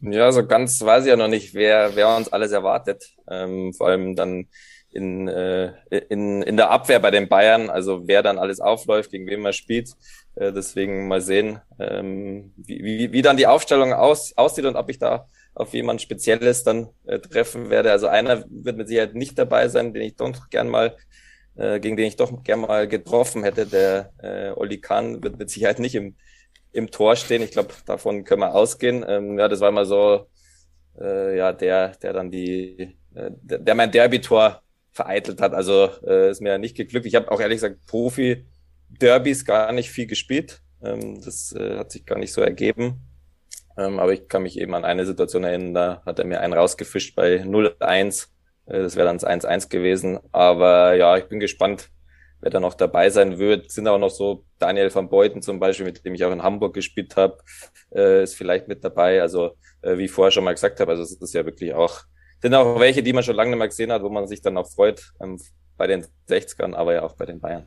Ja, so ganz weiß ich ja noch nicht, wer, wer uns alles erwartet. Ähm, vor allem dann in, äh, in, in der Abwehr bei den Bayern, also wer dann alles aufläuft, gegen wen man spielt. Äh, deswegen mal sehen, ähm, wie, wie, wie dann die Aufstellung aus, aussieht und ob ich da auf jemand Spezielles dann äh, treffen werde. Also einer wird mit Sicherheit nicht dabei sein, den ich doch gern mal, äh, gegen den ich doch gern mal getroffen hätte. Der äh, Oli Kahn wird mit Sicherheit nicht im, im Tor stehen. Ich glaube, davon können wir ausgehen. Ähm, ja, das war mal so, äh, ja, der, der dann die, äh, der, der mein Derby-Tor vereitelt hat. Also äh, ist mir ja nicht geglückt. Ich habe auch ehrlich gesagt Profi-Derbys gar nicht viel gespielt. Ähm, das äh, hat sich gar nicht so ergeben. Ähm, aber ich kann mich eben an eine Situation erinnern, da hat er mir einen rausgefischt bei 0-1. Äh, das wäre dann das 1-1 gewesen. Aber ja, ich bin gespannt, wer da noch dabei sein wird. Sind auch noch so Daniel van Beuten zum Beispiel, mit dem ich auch in Hamburg gespielt habe, äh, ist vielleicht mit dabei. Also äh, wie ich vorher schon mal gesagt habe, also es ist ja wirklich auch sind auch welche, die man schon lange nicht mehr gesehen hat, wo man sich dann auch freut, ähm, bei den 60ern, aber ja auch bei den Bayern.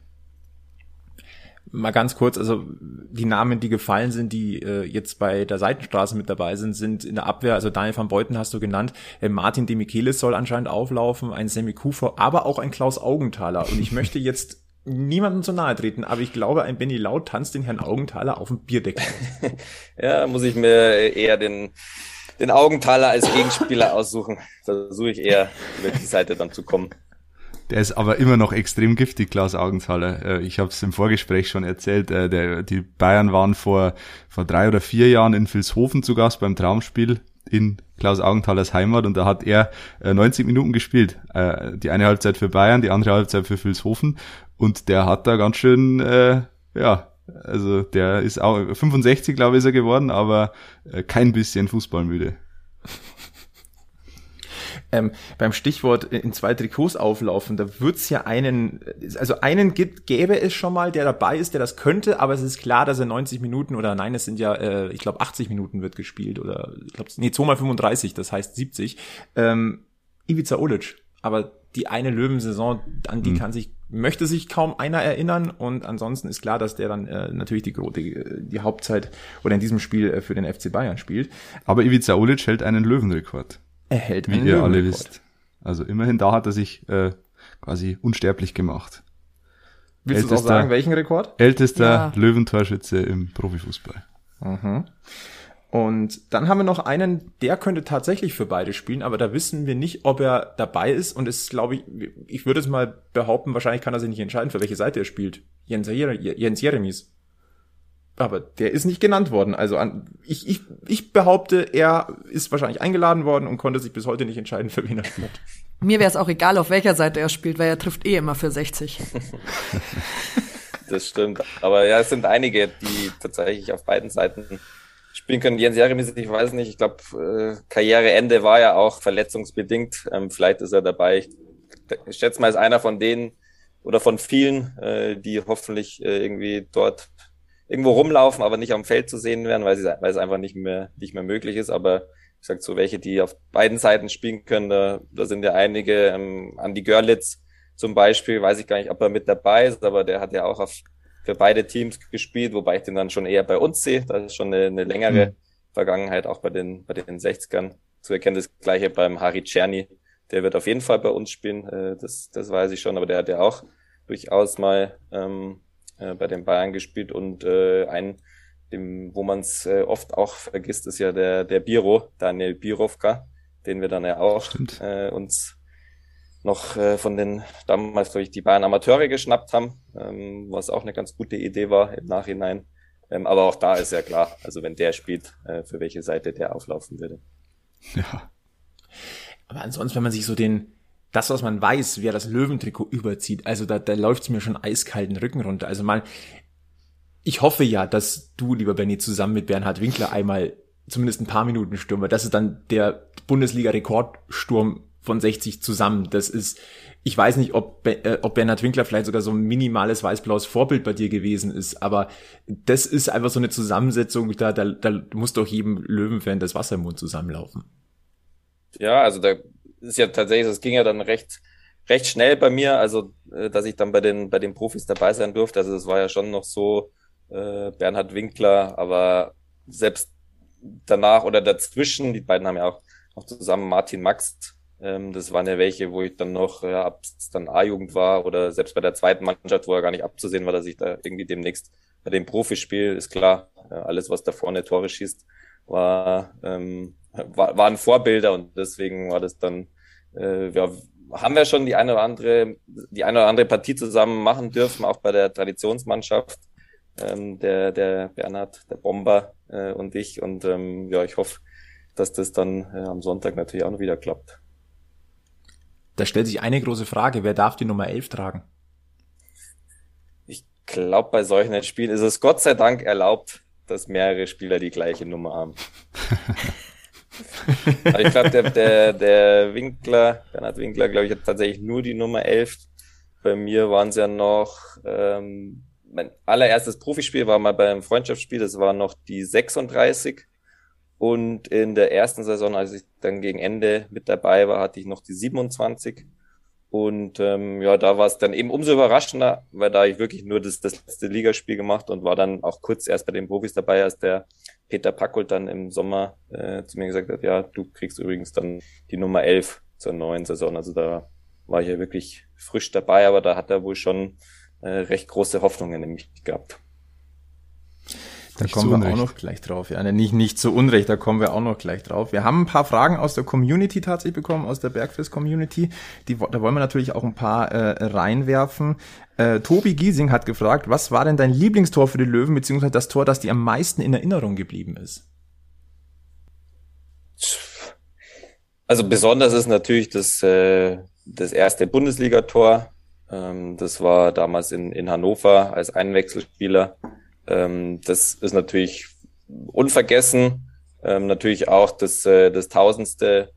Mal ganz kurz, also die Namen, die gefallen sind, die äh, jetzt bei der Seitenstraße mit dabei sind, sind in der Abwehr, also Daniel van Beuten hast du genannt, äh, Martin Demichelis soll anscheinend auflaufen, ein Semi Kufer, aber auch ein Klaus Augenthaler. Und ich möchte jetzt niemandem zu nahe treten, aber ich glaube, ein Benny Laut tanzt den Herrn Augenthaler auf dem Bierdeckel. ja, muss ich mir eher den den Augenthaler als Gegenspieler aussuchen. Versuche ich eher über die Seite dann zu kommen. Der ist aber immer noch extrem giftig, Klaus Augenthaler. Äh, ich habe es im Vorgespräch schon erzählt. Äh, der, die Bayern waren vor, vor drei oder vier Jahren in Vilshofen zu Gast beim Traumspiel. in Klaus Augenthalers Heimat und da hat er äh, 90 Minuten gespielt. Äh, die eine Halbzeit für Bayern, die andere Halbzeit für Vilshofen und der hat da ganz schön, äh, ja, also der ist auch 65, glaube ich, ist er geworden, aber äh, kein bisschen Fußballmüde. Ähm, beim Stichwort in zwei Trikots auflaufen, da wird's ja einen, also einen gibt, gäbe es schon mal, der dabei ist, der das könnte, aber es ist klar, dass er 90 Minuten oder nein, es sind ja, äh, ich glaube 80 Minuten wird gespielt oder ich glaube, nee, 2 mal 35, das heißt 70. Ähm, Ivica Olic, aber die eine Löwensaison, an die mhm. kann sich, möchte sich kaum einer erinnern und ansonsten ist klar, dass der dann äh, natürlich die, die, die Hauptzeit oder in diesem Spiel äh, für den FC Bayern spielt. Aber Ivica Olic hält einen Löwenrekord. Er hält Wie ihr alle wisst. Also immerhin da hat er sich äh, quasi unsterblich gemacht. Willst du auch sagen, welchen Rekord? Ältester ja. Löwentorschütze im Profifußball. Mhm. Und dann haben wir noch einen, der könnte tatsächlich für beide spielen, aber da wissen wir nicht, ob er dabei ist. Und es glaube ich, ich würde es mal behaupten, wahrscheinlich kann er sich nicht entscheiden, für welche Seite er spielt. Jens, Jens Jeremies aber der ist nicht genannt worden. Also an, ich, ich, ich behaupte, er ist wahrscheinlich eingeladen worden und konnte sich bis heute nicht entscheiden, für wen er spielt. Mir wäre es auch egal, auf welcher Seite er spielt, weil er trifft eh immer für 60. das stimmt. Aber ja, es sind einige, die tatsächlich auf beiden Seiten spielen können. Jens Jeremis, ich weiß nicht, ich glaube, äh, Karriereende war ja auch verletzungsbedingt. Ähm, vielleicht ist er dabei. Ich, ich schätze mal, ist einer von denen oder von vielen, äh, die hoffentlich äh, irgendwie dort irgendwo rumlaufen, aber nicht am Feld zu sehen werden, weil, sie, weil es einfach nicht mehr, nicht mehr möglich ist. Aber ich sag so, welche, die auf beiden Seiten spielen können, da, da sind ja einige, ähm, Andy Görlitz zum Beispiel, weiß ich gar nicht, ob er mit dabei ist, aber der hat ja auch auf, für beide Teams gespielt, wobei ich den dann schon eher bei uns sehe. Das ist schon eine, eine längere mhm. Vergangenheit, auch bei den, bei den 60ern. Zu erkennen das gleiche beim Harry Czerny. Der wird auf jeden Fall bei uns spielen, äh, das, das weiß ich schon, aber der hat ja auch durchaus mal ähm, äh, bei den Bayern gespielt und äh, ein, dem, wo man es äh, oft auch vergisst, ist ja der, der Biro, Daniel Birovka, den wir dann ja auch äh, uns noch äh, von den damals durch die Bayern Amateure geschnappt haben, ähm, was auch eine ganz gute Idee war im Nachhinein. Ähm, aber auch da ist ja klar, also wenn der spielt, äh, für welche Seite der auflaufen würde. Ja. Aber ansonsten, wenn man sich so den, das, was man weiß, wer das Löwentrikot überzieht, also da, da läuft's mir schon eiskalten Rücken runter. Also mal, ich hoffe ja, dass du, lieber Benny, zusammen mit Bernhard Winkler einmal zumindest ein paar Minuten stürmer. Das ist dann der Bundesliga-Rekordsturm von 60 zusammen. Das ist, ich weiß nicht, ob, äh, ob Bernhard Winkler vielleicht sogar so ein minimales weiß-blaues Vorbild bei dir gewesen ist, aber das ist einfach so eine Zusammensetzung, da, da, da muss doch jedem Löwenfan das Wasser im Mund zusammenlaufen. Ja, also da ist ja tatsächlich, das ging ja dann recht, recht schnell bei mir, also äh, dass ich dann bei den, bei den Profis dabei sein durfte. Also es war ja schon noch so, äh, Bernhard Winkler, aber selbst danach oder dazwischen, die beiden haben ja auch noch zusammen Martin Max, ähm, das waren ja welche, wo ich dann noch, ja, ab dann A-Jugend war oder selbst bei der zweiten Mannschaft, wo er gar nicht abzusehen war, dass ich da irgendwie demnächst bei dem Profispiel, ist klar, alles, was da vorne Tore schießt, war, ähm, war, waren Vorbilder und deswegen war das dann, äh, ja, haben wir schon die eine oder andere, die eine oder andere Partie zusammen machen dürfen, auch bei der Traditionsmannschaft, ähm, der, der Bernhard, der Bomber äh, und ich. Und ähm, ja, ich hoffe, dass das dann äh, am Sonntag natürlich auch noch wieder klappt. Da stellt sich eine große Frage, wer darf die Nummer 11 tragen? Ich glaube, bei solchen Spielen ist es Gott sei Dank erlaubt, dass mehrere Spieler die gleiche Nummer haben. ich glaube, der, der, der Winkler, Bernhard Winkler, glaube ich, hat tatsächlich nur die Nummer 11. Bei mir waren es ja noch, ähm, mein allererstes Profispiel war mal beim Freundschaftsspiel, das war noch die 36. Und in der ersten Saison, als ich dann gegen Ende mit dabei war, hatte ich noch die 27. Und ähm, ja, da war es dann eben umso überraschender, weil da ich wirklich nur das, das letzte Ligaspiel gemacht und war dann auch kurz erst bei den Profis dabei, als der Peter Packold dann im Sommer äh, zu mir gesagt hat, ja, du kriegst übrigens dann die Nummer 11 zur neuen Saison. Also da war ich ja wirklich frisch dabei, aber da hat er wohl schon äh, recht große Hoffnungen in mich gehabt. Da nicht kommen wir auch noch gleich drauf. Ja, ne, nicht, nicht zu Unrecht, da kommen wir auch noch gleich drauf. Wir haben ein paar Fragen aus der Community tatsächlich bekommen, aus der Bergfest-Community. Die, da wollen wir natürlich auch ein paar äh, reinwerfen. Äh, Tobi Giesing hat gefragt, was war denn dein Lieblingstor für die Löwen, beziehungsweise das Tor, das dir am meisten in Erinnerung geblieben ist? Also besonders ist natürlich das, äh, das erste Bundesligator. Ähm, das war damals in, in Hannover als Einwechselspieler. Ähm, das ist natürlich unvergessen. Ähm, natürlich auch das, äh, das tausendste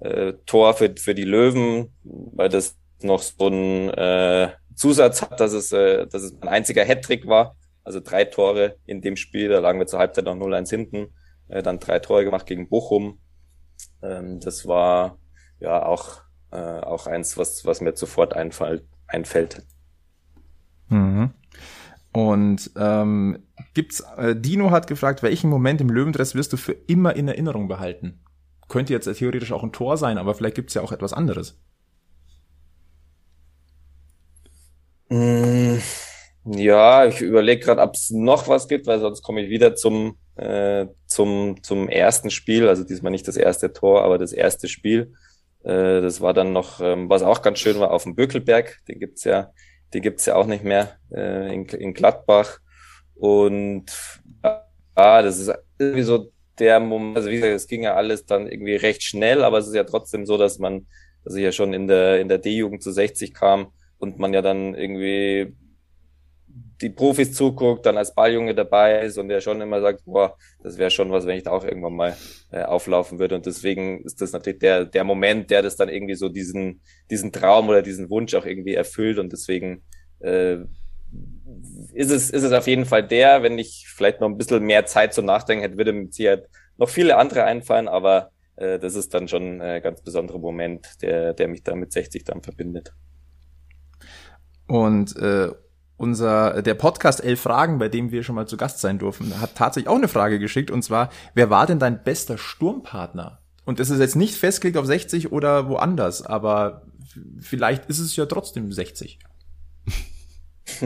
äh, Tor für, für die Löwen, weil das noch so ein äh, Zusatz hat, dass es, äh, dass es ein einziger Hattrick war. Also drei Tore in dem Spiel, da lagen wir zur Halbzeit noch 0-1 hinten, äh, dann drei Tore gemacht gegen Bochum. Ähm, das war ja auch, äh, auch eins, was, was mir sofort einfall, einfällt. Mhm. Und ähm, gibt's, äh, Dino hat gefragt, welchen Moment im Löwendress wirst du für immer in Erinnerung behalten? Könnte jetzt theoretisch auch ein Tor sein, aber vielleicht gibt's ja auch etwas anderes. Mm, ja, ich überlege gerade, ob es noch was gibt, weil sonst komme ich wieder zum, äh, zum, zum ersten Spiel. Also diesmal nicht das erste Tor, aber das erste Spiel. Äh, das war dann noch, ähm, was auch ganz schön war, auf dem Bökelberg. Den gibt's ja, die gibt's ja auch nicht mehr äh, in, in Gladbach. Und ja, das ist irgendwie so der Moment, also wie gesagt, es ging ja alles dann irgendwie recht schnell, aber es ist ja trotzdem so, dass man, dass ich ja schon in der, in der D-Jugend zu 60 kam und man ja dann irgendwie die Profis zuguckt, dann als Balljunge dabei ist und der schon immer sagt, boah, das wäre schon was, wenn ich da auch irgendwann mal äh, auflaufen würde. Und deswegen ist das natürlich der, der Moment, der das dann irgendwie so diesen, diesen Traum oder diesen Wunsch auch irgendwie erfüllt. Und deswegen äh, ist es, ist es auf jeden Fall der, wenn ich vielleicht noch ein bisschen mehr Zeit zum Nachdenken hätte, würde mit Sicherheit noch viele andere einfallen, aber äh, das ist dann schon ein ganz besonderer Moment, der, der mich da mit 60 dann verbindet. Und äh, unser der Podcast Elf Fragen, bei dem wir schon mal zu Gast sein durften, hat tatsächlich auch eine Frage geschickt und zwar: Wer war denn dein bester Sturmpartner? Und das ist jetzt nicht festgelegt auf 60 oder woanders, aber vielleicht ist es ja trotzdem 60.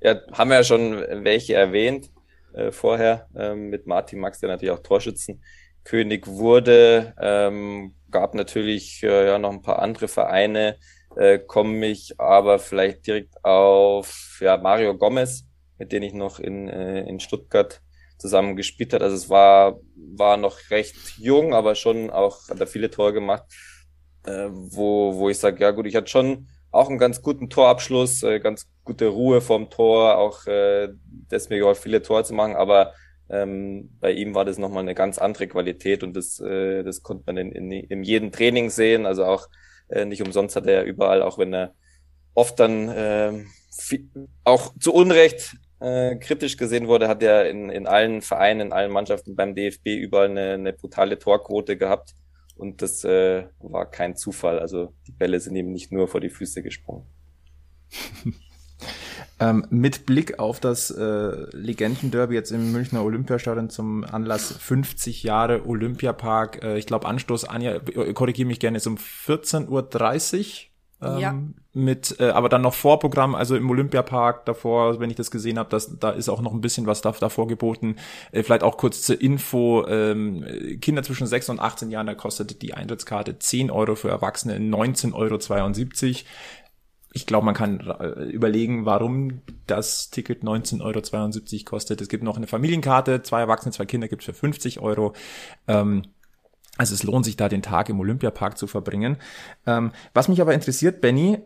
ja, haben wir ja schon welche erwähnt äh, vorher äh, mit Martin Max, der natürlich auch Torschützenkönig wurde. Ähm, gab natürlich äh, ja noch ein paar andere Vereine, äh, komme ich aber vielleicht direkt auf ja, Mario Gomez, mit dem ich noch in, äh, in Stuttgart zusammen gespielt hat. Also es war, war noch recht jung, aber schon auch, hat er viele Tore gemacht, äh, wo, wo ich sage, ja gut, ich hatte schon auch einen ganz guten Torabschluss, äh, ganz gute Ruhe vom Tor, auch äh, deswegen auch viele Tore zu machen, aber ähm, bei ihm war das nochmal eine ganz andere Qualität und das, äh, das konnte man in, in, in jedem Training sehen, also auch äh, nicht umsonst hat er überall, auch wenn er oft dann äh, viel, auch zu Unrecht äh, kritisch gesehen wurde, hat er in, in allen Vereinen, in allen Mannschaften beim DFB überall eine, eine brutale Torquote gehabt. Und das äh, war kein Zufall. Also die Bälle sind ihm nicht nur vor die Füße gesprungen. ähm, mit Blick auf das äh, Legendenderby jetzt im Münchner Olympiastadion zum Anlass 50 Jahre Olympiapark. Äh, ich glaube, Anstoß, Anja, korrigiere mich gerne, ist um 14.30 Uhr. Ähm, ja. Mit, äh, aber dann noch Vorprogramm, also im Olympiapark davor, wenn ich das gesehen habe, das, da ist auch noch ein bisschen was da, davor geboten. Äh, vielleicht auch kurz zur Info, ähm, Kinder zwischen 6 und 18 Jahren, da kostet die Eintrittskarte 10 Euro für Erwachsene, 19,72 Euro ich glaube, man kann äh, überlegen, warum das Ticket 19,72 Euro kostet. Es gibt noch eine Familienkarte, zwei Erwachsene, zwei Kinder gibt es für 50 Euro. Ähm, also es lohnt sich da den Tag im Olympiapark zu verbringen. Ähm, was mich aber interessiert, Benny,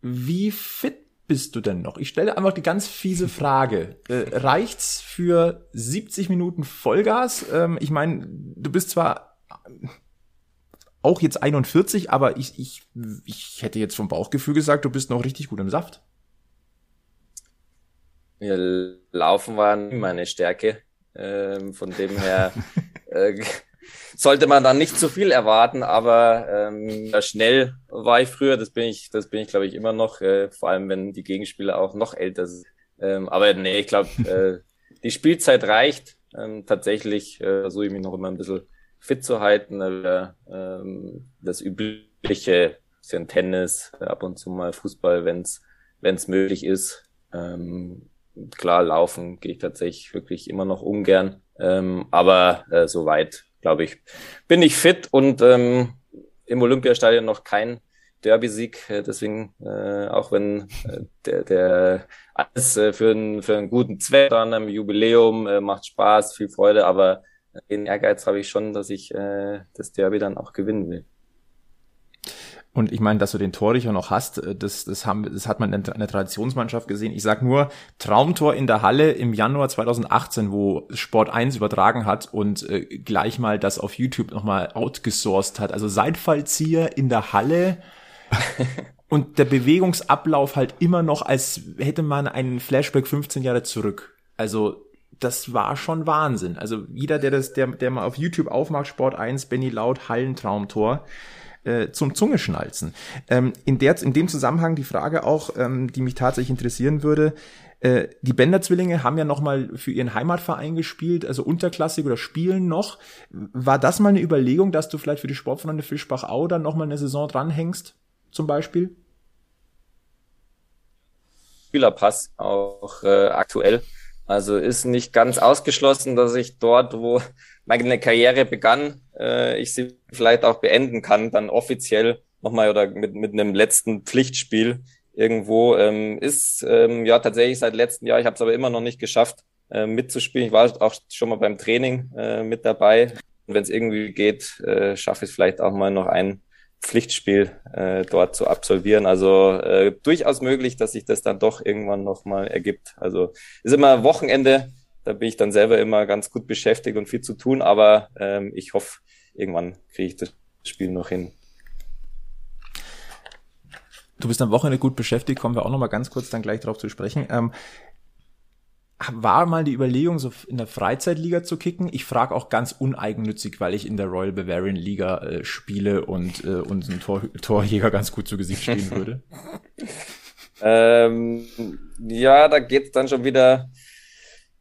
wie fit bist du denn noch? Ich stelle einfach die ganz fiese Frage. Äh, reicht's für 70 Minuten Vollgas? Ähm, ich meine, du bist zwar auch jetzt 41, aber ich, ich, ich hätte jetzt vom Bauchgefühl gesagt, du bist noch richtig gut im Saft. Ja, Laufen war nie meine Stärke. Ähm, von dem her äh, sollte man dann nicht zu viel erwarten, aber ähm, schnell war ich früher, das bin ich, das bin ich, glaube ich, immer noch, äh, vor allem wenn die Gegenspieler auch noch älter sind. Ähm, aber nee, ich glaube, äh, die Spielzeit reicht. Ähm, tatsächlich äh, versuche ich mich noch immer ein bisschen fit zu halten. Äh, ähm, das übliche sind Tennis, ab und zu mal Fußball, wenn es möglich ist. Ähm, klar, laufen gehe ich tatsächlich wirklich immer noch ungern. Ähm, aber äh, soweit, glaube ich, bin ich fit und ähm, im Olympiastadion noch kein Derby-Sieg. Äh, deswegen, äh, auch wenn äh, der, der alles äh, für, einen, für einen guten Zweck an einem Jubiläum äh, macht Spaß, viel Freude, aber den Ehrgeiz habe ich schon, dass ich äh, das Derby dann auch gewinnen will. Und ich meine, dass du den Torrichter noch hast, äh, das, das, haben, das hat man in der Traditionsmannschaft gesehen. Ich sag nur, Traumtor in der Halle im Januar 2018, wo Sport 1 übertragen hat und äh, gleich mal das auf YouTube nochmal outgesourced hat. Also Seitfallzieher in der Halle und der Bewegungsablauf halt immer noch, als hätte man einen Flashback 15 Jahre zurück. Also das war schon Wahnsinn. Also jeder, der das, der, der mal auf YouTube aufmacht, Sport 1, Benny Laut, Hallentraumtor, äh, zum Zungeschnalzen. Ähm, in, der, in dem Zusammenhang die Frage auch, ähm, die mich tatsächlich interessieren würde, äh, die Bender-Zwillinge haben ja nochmal für ihren Heimatverein gespielt, also unterklassig oder spielen noch. War das mal eine Überlegung, dass du vielleicht für die Sportfreunde Fischbach-Au dann nochmal eine Saison dranhängst, zum Beispiel? Spielerpass, auch äh, aktuell. Also ist nicht ganz ausgeschlossen, dass ich dort, wo meine Karriere begann, äh, ich sie vielleicht auch beenden kann, dann offiziell nochmal oder mit, mit einem letzten Pflichtspiel irgendwo. Ähm, ist ähm, ja tatsächlich seit letztem Jahr, ich habe es aber immer noch nicht geschafft, äh, mitzuspielen. Ich war auch schon mal beim Training äh, mit dabei. Und wenn es irgendwie geht, äh, schaffe ich vielleicht auch mal noch ein Pflichtspiel äh, dort zu absolvieren. Also äh, durchaus möglich, dass sich das dann doch irgendwann nochmal ergibt. Also ist immer Wochenende, da bin ich dann selber immer ganz gut beschäftigt und viel zu tun, aber ähm, ich hoffe, irgendwann kriege ich das Spiel noch hin. Du bist am Wochenende gut beschäftigt, kommen wir auch nochmal ganz kurz dann gleich drauf zu sprechen. Ähm, war mal die Überlegung, so in der Freizeitliga zu kicken. Ich frage auch ganz uneigennützig, weil ich in der Royal Bavarian Liga äh, spiele und äh, unseren Tor Torjäger ganz gut zu Gesicht stehen würde. ähm, ja, da geht's dann schon wieder.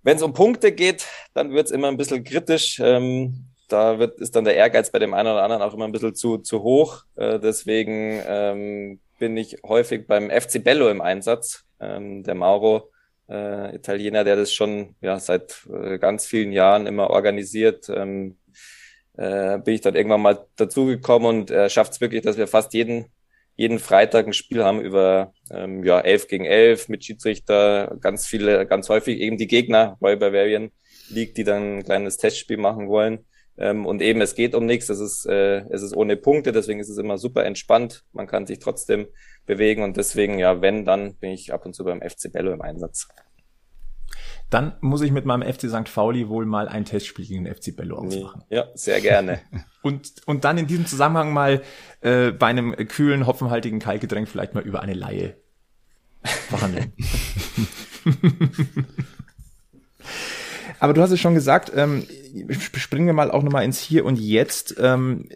Wenn es um Punkte geht, dann wird's immer ein bisschen kritisch. Ähm, da wird, ist dann der Ehrgeiz bei dem einen oder anderen auch immer ein bisschen zu, zu hoch. Äh, deswegen ähm, bin ich häufig beim FC Bello im Einsatz. Ähm, der Mauro äh, Italiener, der das schon ja seit äh, ganz vielen Jahren immer organisiert. Ähm, äh, bin ich dann irgendwann mal dazugekommen und er schafft es wirklich, dass wir fast jeden jeden Freitag ein Spiel haben über ähm, ja elf gegen elf mit Schiedsrichter, ganz viele, ganz häufig eben die Gegner Royal Bavarian League, die dann ein kleines Testspiel machen wollen. Ähm, und eben es geht um nichts, es ist äh, es ist ohne Punkte, deswegen ist es immer super entspannt. Man kann sich trotzdem bewegen und deswegen, ja, wenn, dann bin ich ab und zu beim FC Bello im Einsatz. Dann muss ich mit meinem FC St. Pauli wohl mal ein Testspiel gegen den FC Bello ausmachen. Ja, sehr gerne. und, und dann in diesem Zusammenhang mal äh, bei einem kühlen, hopfenhaltigen Kaltgetränk vielleicht mal über eine Laie verhandeln. Aber du hast es schon gesagt, ähm, springen wir mal auch nochmal ins Hier und Jetzt. Ähm,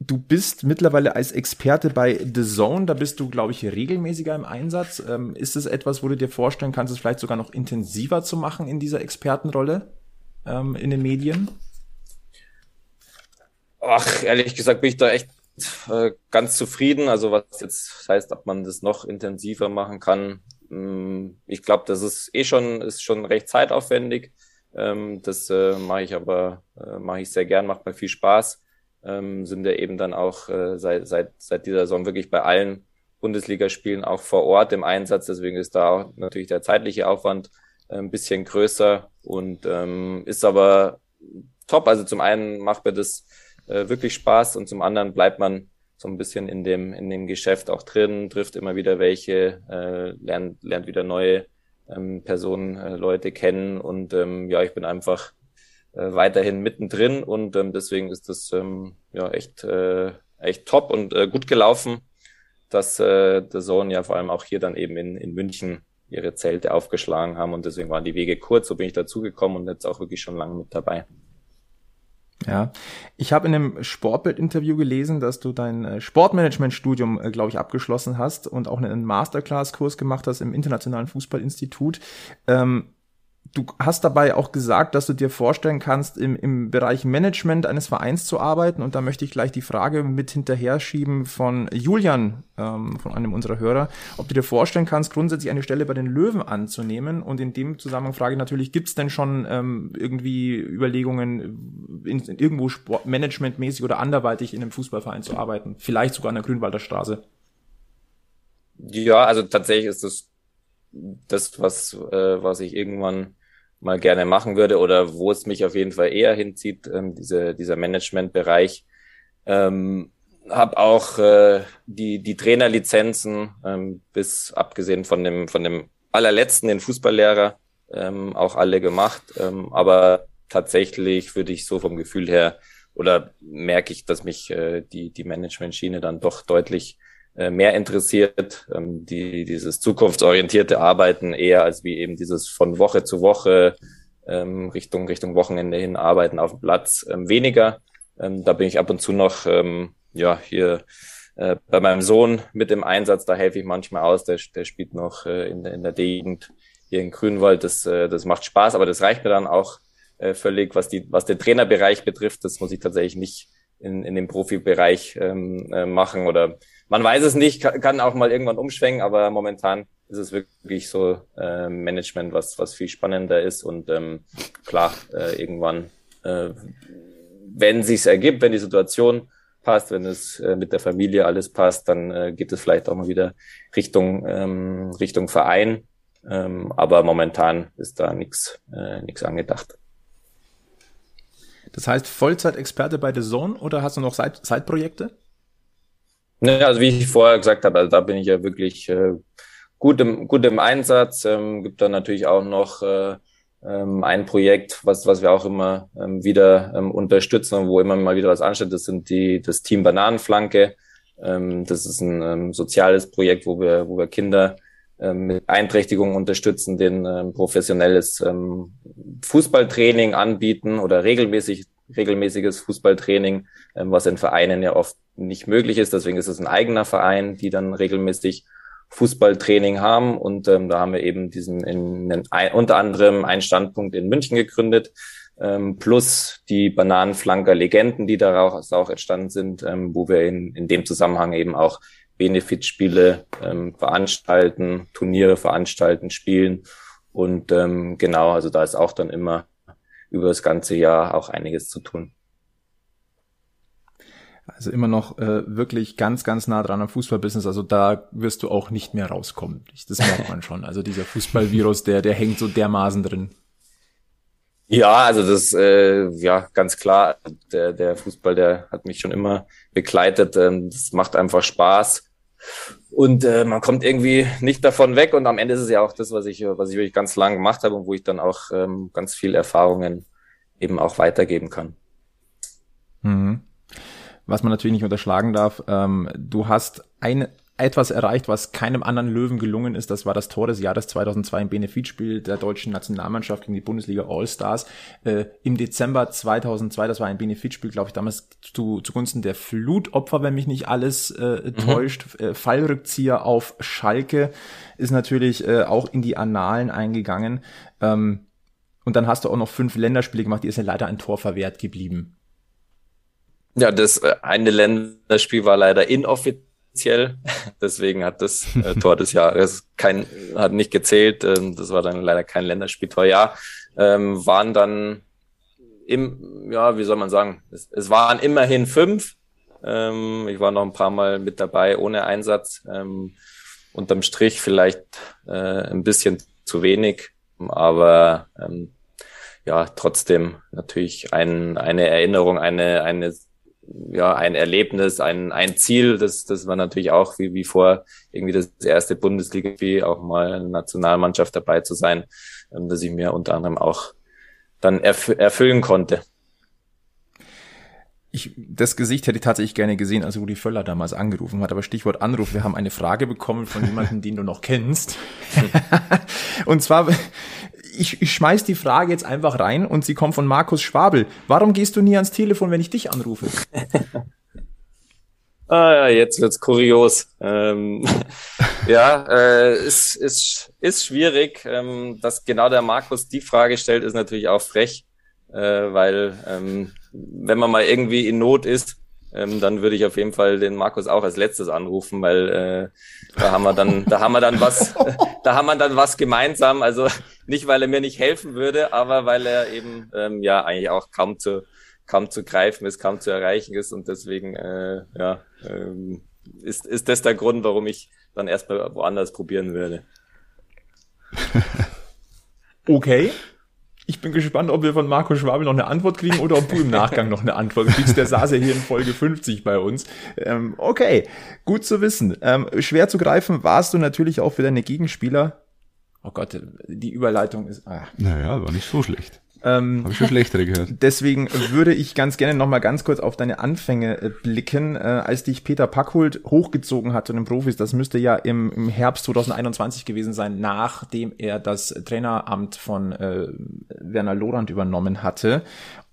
Du bist mittlerweile als Experte bei The Zone, da bist du, glaube ich, regelmäßiger im Einsatz. Ähm, ist es etwas, wo du dir vorstellen kannst, es vielleicht sogar noch intensiver zu machen in dieser Expertenrolle ähm, in den Medien? Ach, ehrlich gesagt bin ich da echt äh, ganz zufrieden. Also was jetzt heißt, ob man das noch intensiver machen kann. Ähm, ich glaube, das ist eh schon, ist schon recht zeitaufwendig. Ähm, das äh, mache ich aber, äh, mache ich sehr gern, macht mir viel Spaß ähm, sind wir eben dann auch äh, seit, seit, seit dieser Saison wirklich bei allen Bundesligaspielen auch vor Ort im Einsatz. Deswegen ist da auch natürlich der zeitliche Aufwand äh, ein bisschen größer und ähm, ist aber top. Also zum einen macht mir das äh, wirklich Spaß und zum anderen bleibt man so ein bisschen in dem, in dem Geschäft auch drin, trifft immer wieder welche, äh, lernt, lernt wieder neue ähm, Personen, äh, Leute kennen und ähm, ja, ich bin einfach äh, weiterhin mittendrin und ähm, deswegen ist das ähm, ja echt, äh, echt top und äh, gut gelaufen, dass äh, der Sohn ja vor allem auch hier dann eben in, in München ihre Zelte aufgeschlagen haben und deswegen waren die Wege kurz, so bin ich dazugekommen und jetzt auch wirklich schon lange mit dabei. Ja, ich habe in einem Sportbild-Interview gelesen, dass du dein äh, Sportmanagement-Studium, äh, glaube ich, abgeschlossen hast und auch einen Masterclass-Kurs gemacht hast im Internationalen Fußballinstitut. Ähm, du hast dabei auch gesagt, dass du dir vorstellen kannst, im, im Bereich Management eines Vereins zu arbeiten. Und da möchte ich gleich die Frage mit hinterher schieben von Julian, ähm, von einem unserer Hörer, ob du dir vorstellen kannst, grundsätzlich eine Stelle bei den Löwen anzunehmen. Und in dem Zusammenhang frage ich natürlich, gibt es denn schon ähm, irgendwie Überlegungen, in, in irgendwo managementmäßig oder anderweitig in einem Fußballverein zu arbeiten? Vielleicht sogar an der Grünwalder Straße. Ja, also tatsächlich ist das das, was, äh, was ich irgendwann mal gerne machen würde oder wo es mich auf jeden Fall eher hinzieht, ähm, diese, dieser Managementbereich. Ähm, habe auch äh, die, die Trainerlizenzen ähm, bis abgesehen von dem, von dem allerletzten, den Fußballlehrer, ähm, auch alle gemacht. Ähm, aber tatsächlich würde ich so vom Gefühl her oder merke ich, dass mich äh, die, die Management-Schiene dann doch deutlich mehr interessiert, ähm, die, dieses zukunftsorientierte Arbeiten eher als wie eben dieses von Woche zu Woche ähm, Richtung, Richtung Wochenende hin arbeiten auf dem Platz ähm, weniger. Ähm, da bin ich ab und zu noch ähm, ja hier äh, bei meinem Sohn mit dem Einsatz, da helfe ich manchmal aus, der, der spielt noch äh, in, der, in der Gegend hier in Grünwald, das, äh, das macht Spaß, aber das reicht mir dann auch äh, völlig, was, die, was den Trainerbereich betrifft, das muss ich tatsächlich nicht in, in dem Profibereich ähm, äh, machen oder man weiß es nicht, kann, auch mal irgendwann umschwenken, aber momentan ist es wirklich so äh, Management, was, was viel spannender ist und ähm, klar, äh, irgendwann, äh, wenn sich's ergibt, wenn die Situation passt, wenn es äh, mit der Familie alles passt, dann äh, geht es vielleicht auch mal wieder Richtung ähm, Richtung Verein. Ähm, aber momentan ist da nichts äh, nichts angedacht. Das heißt Vollzeitexperte bei The Zone oder hast du noch Zeitprojekte? Naja, also wie ich vorher gesagt habe, also da bin ich ja wirklich äh, gut, im, gut im Einsatz. Ähm, gibt dann natürlich auch noch äh, ähm, ein Projekt, was, was wir auch immer ähm, wieder ähm, unterstützen und wo immer mal wieder was ansteht. Das sind die, das Team Bananenflanke. Ähm, das ist ein ähm, soziales Projekt, wo wir, wo wir Kinder ähm, mit Beeinträchtigungen unterstützen, den ähm, professionelles ähm, Fußballtraining anbieten oder regelmäßig regelmäßiges Fußballtraining, ähm, was in Vereinen ja oft nicht möglich ist. Deswegen ist es ein eigener Verein, die dann regelmäßig Fußballtraining haben. Und ähm, da haben wir eben diesen in, in, ein, unter anderem einen Standpunkt in München gegründet, ähm, plus die Bananenflanker Legenden, die daraus auch entstanden sind, ähm, wo wir in, in dem Zusammenhang eben auch Benefitspiele ähm, veranstalten, Turniere veranstalten, spielen. Und ähm, genau, also da ist auch dann immer über das ganze Jahr auch einiges zu tun. Also immer noch äh, wirklich ganz, ganz nah dran am Fußballbusiness. Also da wirst du auch nicht mehr rauskommen. Das merkt man schon. Also dieser Fußballvirus, der, der hängt so dermaßen drin. Ja, also das, äh, ja, ganz klar. Der, der Fußball, der hat mich schon immer begleitet. Ähm, das macht einfach Spaß. Und äh, man kommt irgendwie nicht davon weg. Und am Ende ist es ja auch das, was ich, was ich wirklich ganz lang gemacht habe und wo ich dann auch ähm, ganz viel Erfahrungen eben auch weitergeben kann. Mhm was man natürlich nicht unterschlagen darf. Ähm, du hast ein etwas erreicht, was keinem anderen Löwen gelungen ist. Das war das Tor des Jahres 2002 im Benefizspiel der deutschen Nationalmannschaft gegen die Bundesliga All-Stars. Äh, Im Dezember 2002, das war ein Benefizspiel, glaube ich, damals zu, zugunsten der Flutopfer, wenn mich nicht alles äh, mhm. täuscht. Äh, Fallrückzieher auf Schalke ist natürlich äh, auch in die Annalen eingegangen. Ähm, und dann hast du auch noch fünf Länderspiele gemacht, die ist ja leider ein Tor verwehrt geblieben. Ja, das äh, eine Länderspiel war leider inoffiziell, deswegen hat das äh, Tor des Jahres kein, hat nicht gezählt. Ähm, das war dann leider kein Länderspieltor. Ja, ähm, waren dann im, ja, wie soll man sagen, es, es waren immerhin fünf. Ähm, ich war noch ein paar Mal mit dabei ohne Einsatz. Ähm, unterm Strich vielleicht äh, ein bisschen zu wenig, aber ähm, ja, trotzdem natürlich ein, eine Erinnerung, eine, eine ja, ein Erlebnis, ein, ein Ziel, das, das war natürlich auch wie, wie vor irgendwie das erste Bundesliga-Spiel auch mal eine Nationalmannschaft dabei zu sein, ähm, dass ich mir unter anderem auch dann erf erfüllen konnte. Ich, das Gesicht hätte ich tatsächlich gerne gesehen, als Rudi Völler damals angerufen hat. Aber Stichwort Anruf, wir haben eine Frage bekommen von jemandem, den du noch kennst. und zwar, ich, ich schmeiß die Frage jetzt einfach rein und sie kommt von Markus Schwabel. Warum gehst du nie ans Telefon, wenn ich dich anrufe? ah ja, jetzt wird's kurios. Ähm, ja, äh, ist, ist, ist schwierig. Ähm, dass genau der Markus die Frage stellt, ist natürlich auch frech, äh, weil ähm, wenn man mal irgendwie in Not ist, ähm, dann würde ich auf jeden Fall den Markus auch als letztes anrufen, weil äh, da haben wir dann, da haben wir dann was, da haben wir dann was gemeinsam. Also nicht, weil er mir nicht helfen würde, aber weil er eben ähm, ja eigentlich auch kaum zu kaum zu greifen ist, kaum zu erreichen ist und deswegen äh, ja ähm, ist ist das der Grund, warum ich dann erstmal woanders probieren würde. Okay. Ich bin gespannt, ob wir von Marco Schwabel noch eine Antwort kriegen oder ob du im Nachgang noch eine Antwort kriegst. Der saß ja hier in Folge 50 bei uns. Ähm, okay, gut zu wissen. Ähm, schwer zu greifen warst du natürlich auch für deine Gegenspieler. Oh Gott, die Überleitung ist. Ah. Naja, war nicht so schlecht. Ähm, Habe ich schon schlechtere gehört. Deswegen würde ich ganz gerne noch mal ganz kurz auf deine Anfänge äh, blicken, äh, als dich Peter Packhult hochgezogen hat zu den Profis. Das müsste ja im, im Herbst 2021 gewesen sein, nachdem er das Traineramt von äh, Werner Lorand übernommen hatte.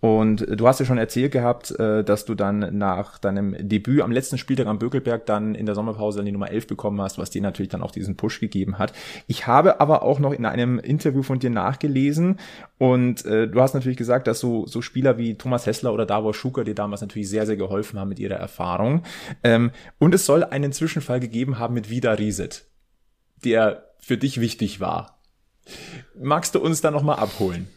Und du hast ja schon erzählt gehabt, äh, dass du dann nach deinem Debüt am letzten Spieltag am Bökelberg dann in der Sommerpause dann die Nummer 11 bekommen hast, was dir natürlich dann auch diesen Push gegeben hat. Ich habe aber auch noch in einem Interview von dir nachgelesen und äh, du hast natürlich gesagt, dass so, so Spieler wie Thomas Hessler oder Davor Schuker dir damals natürlich sehr, sehr geholfen haben mit ihrer Erfahrung. Ähm, und es soll einen Zwischenfall gegeben haben mit Vida Rieset, der für dich wichtig war. Magst du uns da nochmal abholen?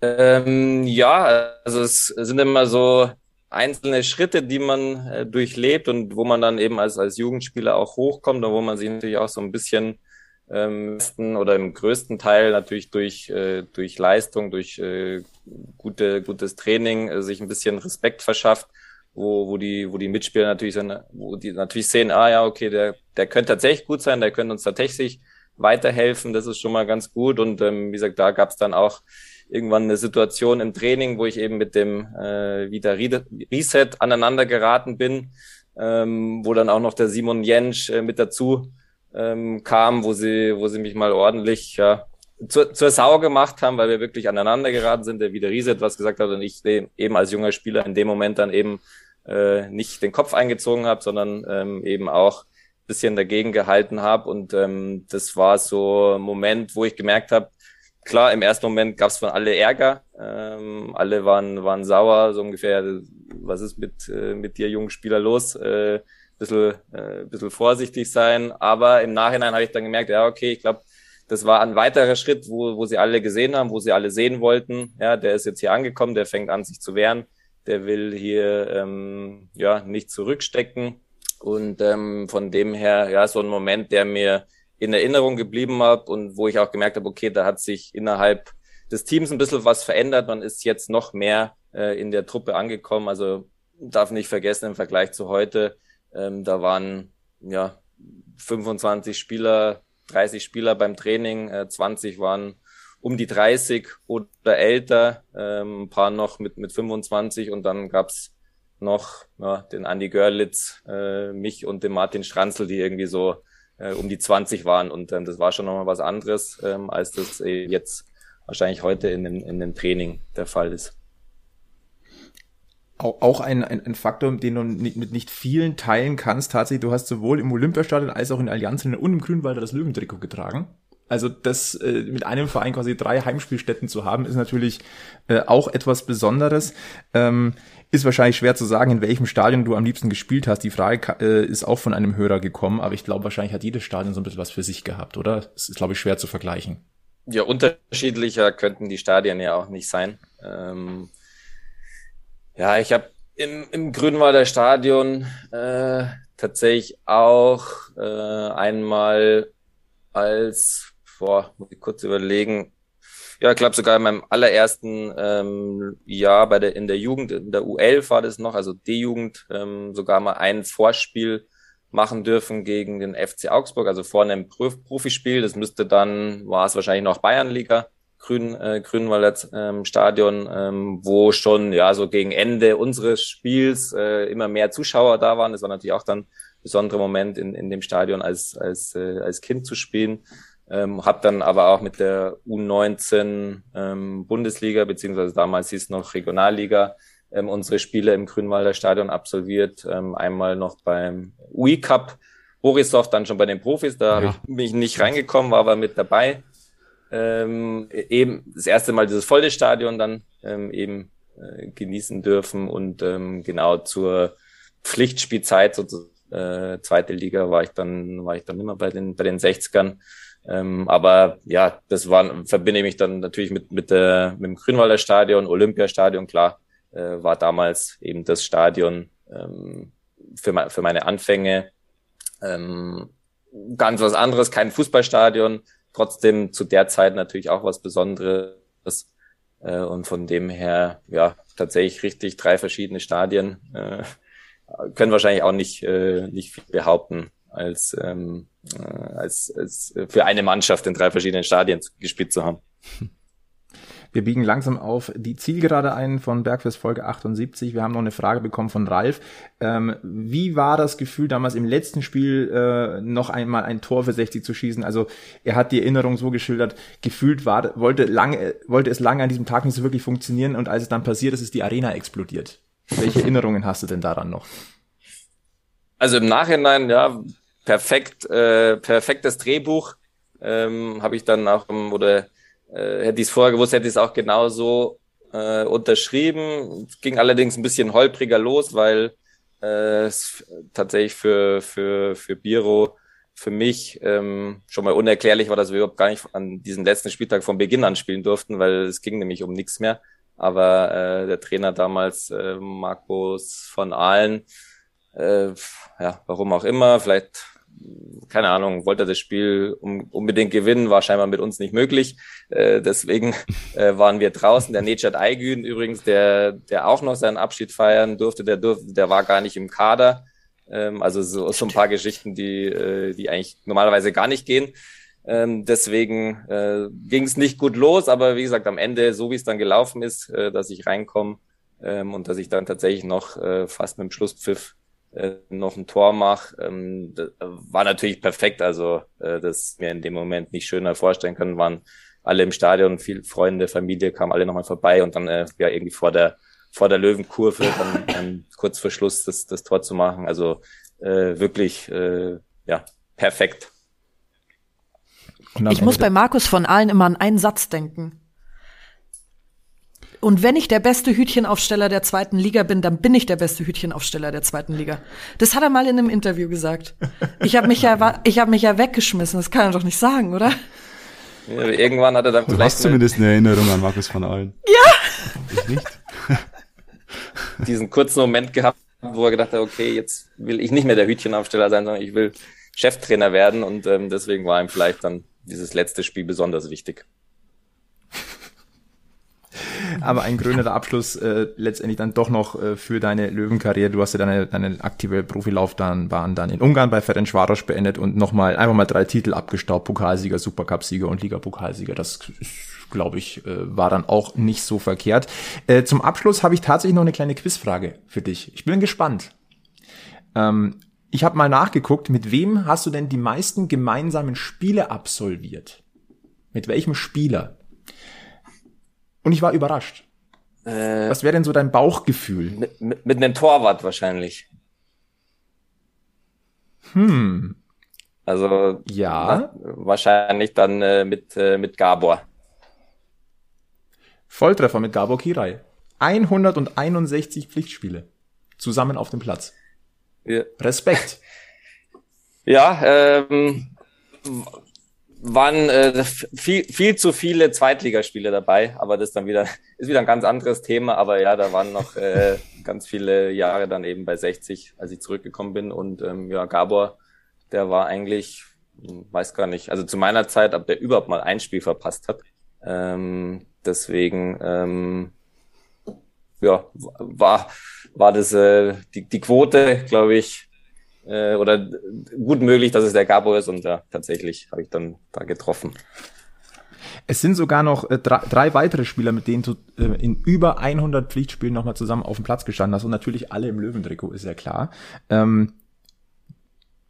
Ähm, ja, also es sind immer so einzelne Schritte, die man äh, durchlebt und wo man dann eben als, als Jugendspieler auch hochkommt und wo man sich natürlich auch so ein bisschen ähm, oder im größten Teil natürlich durch, äh, durch Leistung, durch äh, gute, gutes Training äh, sich ein bisschen Respekt verschafft, wo, wo die, wo die Mitspieler natürlich sind, wo die natürlich sehen, ah ja, okay, der, der könnte tatsächlich gut sein, der könnte uns tatsächlich weiterhelfen, das ist schon mal ganz gut. Und ähm, wie gesagt, da gab es dann auch irgendwann eine Situation im Training, wo ich eben mit dem äh, wieder Reset aneinander geraten bin, ähm, wo dann auch noch der Simon Jensch äh, mit dazu ähm, kam, wo sie, wo sie mich mal ordentlich ja, zur, zur Sau gemacht haben, weil wir wirklich aneinander geraten sind, der wieder Reset was gesagt hat und ich eben als junger Spieler in dem Moment dann eben äh, nicht den Kopf eingezogen habe, sondern ähm, eben auch bisschen dagegen gehalten habe und ähm, das war so ein Moment, wo ich gemerkt habe, klar, im ersten Moment gab es von alle Ärger. Ähm, alle waren, waren sauer, so ungefähr, was ist mit, äh, mit dir, jungen Spieler, los? Äh, bisschen, äh, bisschen vorsichtig sein. Aber im Nachhinein habe ich dann gemerkt, ja, okay, ich glaube, das war ein weiterer Schritt, wo, wo sie alle gesehen haben, wo sie alle sehen wollten. Ja, der ist jetzt hier angekommen, der fängt an, sich zu wehren. Der will hier ähm, ja nicht zurückstecken. Und ähm, von dem her, ja, so ein Moment, der mir in Erinnerung geblieben habe und wo ich auch gemerkt habe, okay, da hat sich innerhalb des Teams ein bisschen was verändert. Man ist jetzt noch mehr äh, in der Truppe angekommen. Also darf nicht vergessen im Vergleich zu heute, ähm, da waren ja 25 Spieler, 30 Spieler beim Training, äh, 20 waren um die 30 oder älter, ähm, ein paar noch mit, mit 25 und dann gab's noch ja, den Andy Görlitz, äh, mich und den Martin Stranzl, die irgendwie so äh, um die 20 waren. Und ähm, das war schon nochmal was anderes, ähm, als das äh, jetzt wahrscheinlich heute in dem, in dem Training der Fall ist. Auch ein, ein, ein Faktor, den du nicht, mit nicht vielen teilen kannst. Tatsächlich, du hast sowohl im Olympiastadion als auch in der Allianz und im Grünwalder das Löwentrikot getragen. Also das äh, mit einem Verein quasi drei Heimspielstätten zu haben, ist natürlich äh, auch etwas Besonderes. Ähm, ist wahrscheinlich schwer zu sagen, in welchem Stadion du am liebsten gespielt hast. Die Frage äh, ist auch von einem Hörer gekommen, aber ich glaube, wahrscheinlich hat jedes Stadion so ein bisschen was für sich gehabt, oder? Das ist, glaube ich, schwer zu vergleichen. Ja, unterschiedlicher könnten die Stadien ja auch nicht sein. Ähm, ja, ich habe im, im Grünwalder Stadion äh, tatsächlich auch äh, einmal als, boah, muss ich kurz überlegen, ja, ich glaube sogar in meinem allerersten ähm, Jahr bei der in der Jugend, in der U11 war das noch, also D-Jugend, ähm, sogar mal ein Vorspiel machen dürfen gegen den FC Augsburg, also vorne im Profispiel. Das müsste dann, war es wahrscheinlich noch Bayernliga, Grün, äh, Grünwalder ähm, Stadion, ähm, wo schon ja so gegen Ende unseres Spiels äh, immer mehr Zuschauer da waren. Das war natürlich auch dann ein besonderer Moment in, in dem Stadion als, als, äh, als Kind zu spielen. Ähm, habe dann aber auch mit der U19 ähm, Bundesliga, beziehungsweise damals hieß es noch Regionalliga, ähm, unsere Spiele im Grünwalder Stadion absolviert. Ähm, einmal noch beim UI Cup Borisov, dann schon bei den Profis. Da ja. habe ich mich nicht reingekommen, war aber mit dabei. Ähm, eben das erste Mal dieses volle Stadion dann ähm, eben äh, genießen dürfen und ähm, genau zur Pflichtspielzeit, so äh, zweite Liga, war ich dann, war ich dann immer bei den, bei den 60ern. Ähm, aber ja, das war, verbinde ich mich dann natürlich mit, mit, äh, mit dem Grünwalder Stadion, Olympiastadion, klar, äh, war damals eben das Stadion ähm, für, für meine Anfänge. Ähm, ganz was anderes, kein Fußballstadion, trotzdem zu der Zeit natürlich auch was Besonderes, Äh, und von dem her, ja, tatsächlich richtig drei verschiedene Stadien. Äh, können wahrscheinlich auch nicht, äh, nicht viel behaupten, als, ähm, äh, als, als für eine Mannschaft in drei verschiedenen Stadien gespielt zu haben. Wir biegen langsam auf die Zielgerade ein von Bergfest Folge 78. Wir haben noch eine Frage bekommen von Ralf. Ähm, wie war das Gefühl damals im letzten Spiel äh, noch einmal ein Tor für 60 zu schießen? Also er hat die Erinnerung so geschildert, gefühlt war, wollte, lange, wollte es lange an diesem Tag nicht so wirklich funktionieren und als es dann passiert ist, ist die Arena explodiert. Welche Erinnerungen hast du denn daran noch? Also im Nachhinein, ja, perfekt, äh, perfektes Drehbuch. Ähm, habe ich dann auch, oder äh, hätte ich es vorher gewusst, hätte ich es auch genauso äh, unterschrieben. Es ging allerdings ein bisschen holpriger los, weil äh, es tatsächlich für, für, für Biro für mich ähm, schon mal unerklärlich war, dass wir überhaupt gar nicht an diesem letzten Spieltag von Beginn an spielen durften, weil es ging nämlich um nichts mehr. Aber äh, der Trainer damals, äh, Markus von Aalen, äh, ja, warum auch immer, vielleicht keine Ahnung, wollte das Spiel unbedingt gewinnen, war scheinbar mit uns nicht möglich. Äh, deswegen äh, waren wir draußen. Der Nechat Aygün übrigens, der, der auch noch seinen Abschied feiern durfte, der durfte, der war gar nicht im Kader. Ähm, also so, so ein paar Geschichten, die, äh, die eigentlich normalerweise gar nicht gehen. Ähm, deswegen äh, ging es nicht gut los, aber wie gesagt, am Ende, so wie es dann gelaufen ist, äh, dass ich reinkomme ähm, und dass ich dann tatsächlich noch äh, fast mit dem Schlusspfiff äh, noch ein Tor mache, ähm, war natürlich perfekt. Also äh, das mir in dem Moment nicht schöner vorstellen können, waren alle im Stadion, viel Freunde, Familie kamen alle nochmal vorbei und dann äh, ja irgendwie vor der vor der Löwenkurve dann ähm, kurz vor Schluss das, das Tor zu machen. Also äh, wirklich äh, ja perfekt. Ich muss bei Markus von Allen immer an einen Satz denken. Und wenn ich der beste Hütchenaufsteller der zweiten Liga bin, dann bin ich der beste Hütchenaufsteller der zweiten Liga. Das hat er mal in einem Interview gesagt. Ich habe mich ja, ich habe mich ja weggeschmissen. Das kann er doch nicht sagen, oder? Ja, irgendwann hat er dann du vielleicht. Du hast zumindest eine Erinnerung an Markus von Allen. Ja. Ich nicht. Diesen kurzen Moment gehabt, wo er gedacht hat, okay, jetzt will ich nicht mehr der Hütchenaufsteller sein, sondern ich will Cheftrainer werden und ähm, deswegen war ihm vielleicht dann dieses letzte Spiel besonders wichtig. Aber ein grüner Abschluss äh, letztendlich dann doch noch äh, für deine Löwenkarriere. Du hast ja deine, deine aktive Profilaufbahn dann in Ungarn bei Ferencvaros beendet und nochmal einfach mal drei Titel abgestaubt. Pokalsieger, Supercup-Sieger und Liga-Pokalsieger. Das glaube ich, äh, war dann auch nicht so verkehrt. Äh, zum Abschluss habe ich tatsächlich noch eine kleine Quizfrage für dich. Ich bin gespannt. Ähm, ich habe mal nachgeguckt, mit wem hast du denn die meisten gemeinsamen Spiele absolviert? Mit welchem Spieler? Und ich war überrascht. Äh, Was wäre denn so dein Bauchgefühl? Mit, mit, mit einem Torwart wahrscheinlich. Hm. Also ja, na, wahrscheinlich dann äh, mit äh, mit Gabor. Volltreffer mit Gabor Kirai. 161 Pflichtspiele zusammen auf dem Platz. Ja. Respekt. Ja, ähm, waren äh, viel, viel zu viele Zweitligaspiele dabei, aber das dann wieder, ist wieder ein ganz anderes Thema. Aber ja, da waren noch äh, ganz viele Jahre dann eben bei 60, als ich zurückgekommen bin. Und ähm, ja, Gabor, der war eigentlich, hm, weiß gar nicht, also zu meiner Zeit, ob der überhaupt mal ein Spiel verpasst hat. Ähm, deswegen, ähm, ja, war, war das äh, die, die Quote, glaube ich, äh, oder gut möglich, dass es der Gabo ist und ja, tatsächlich habe ich dann da getroffen. Es sind sogar noch äh, drei, drei, weitere Spieler, mit denen du äh, in über 100 Pflichtspielen nochmal zusammen auf dem Platz gestanden hast und natürlich alle im Löwentrikot, ist ja klar. Ähm,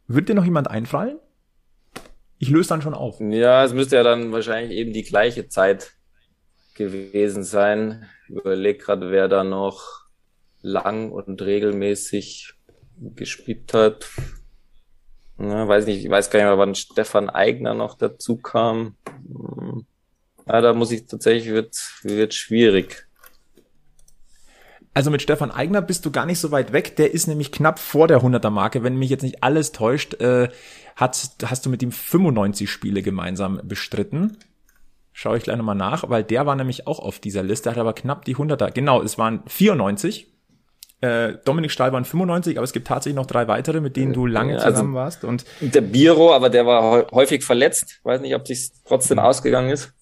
wird dir noch jemand einfallen? Ich löse dann schon auf. Ja, es müsste ja dann wahrscheinlich eben die gleiche Zeit gewesen sein. Ich überlege gerade, wer da noch lang und regelmäßig gespielt hat. Na, weiß nicht, ich weiß gar nicht mehr, wann Stefan Eigner noch dazu kam. Ja, da muss ich tatsächlich, wird, wird schwierig. Also mit Stefan Eigner bist du gar nicht so weit weg. Der ist nämlich knapp vor der 100er Marke. Wenn mich jetzt nicht alles täuscht, äh, hat, hast du mit ihm 95 Spiele gemeinsam bestritten. Schaue ich gleich nochmal nach, weil der war nämlich auch auf dieser Liste, hat aber knapp die 100er. Genau, es waren 94 äh, Dominik Stahl waren 95, aber es gibt tatsächlich noch drei weitere, mit denen du lange ja, also zusammen warst. Und der Biro, aber der war häufig verletzt. Weiß nicht, ob sich trotzdem ausgegangen ist.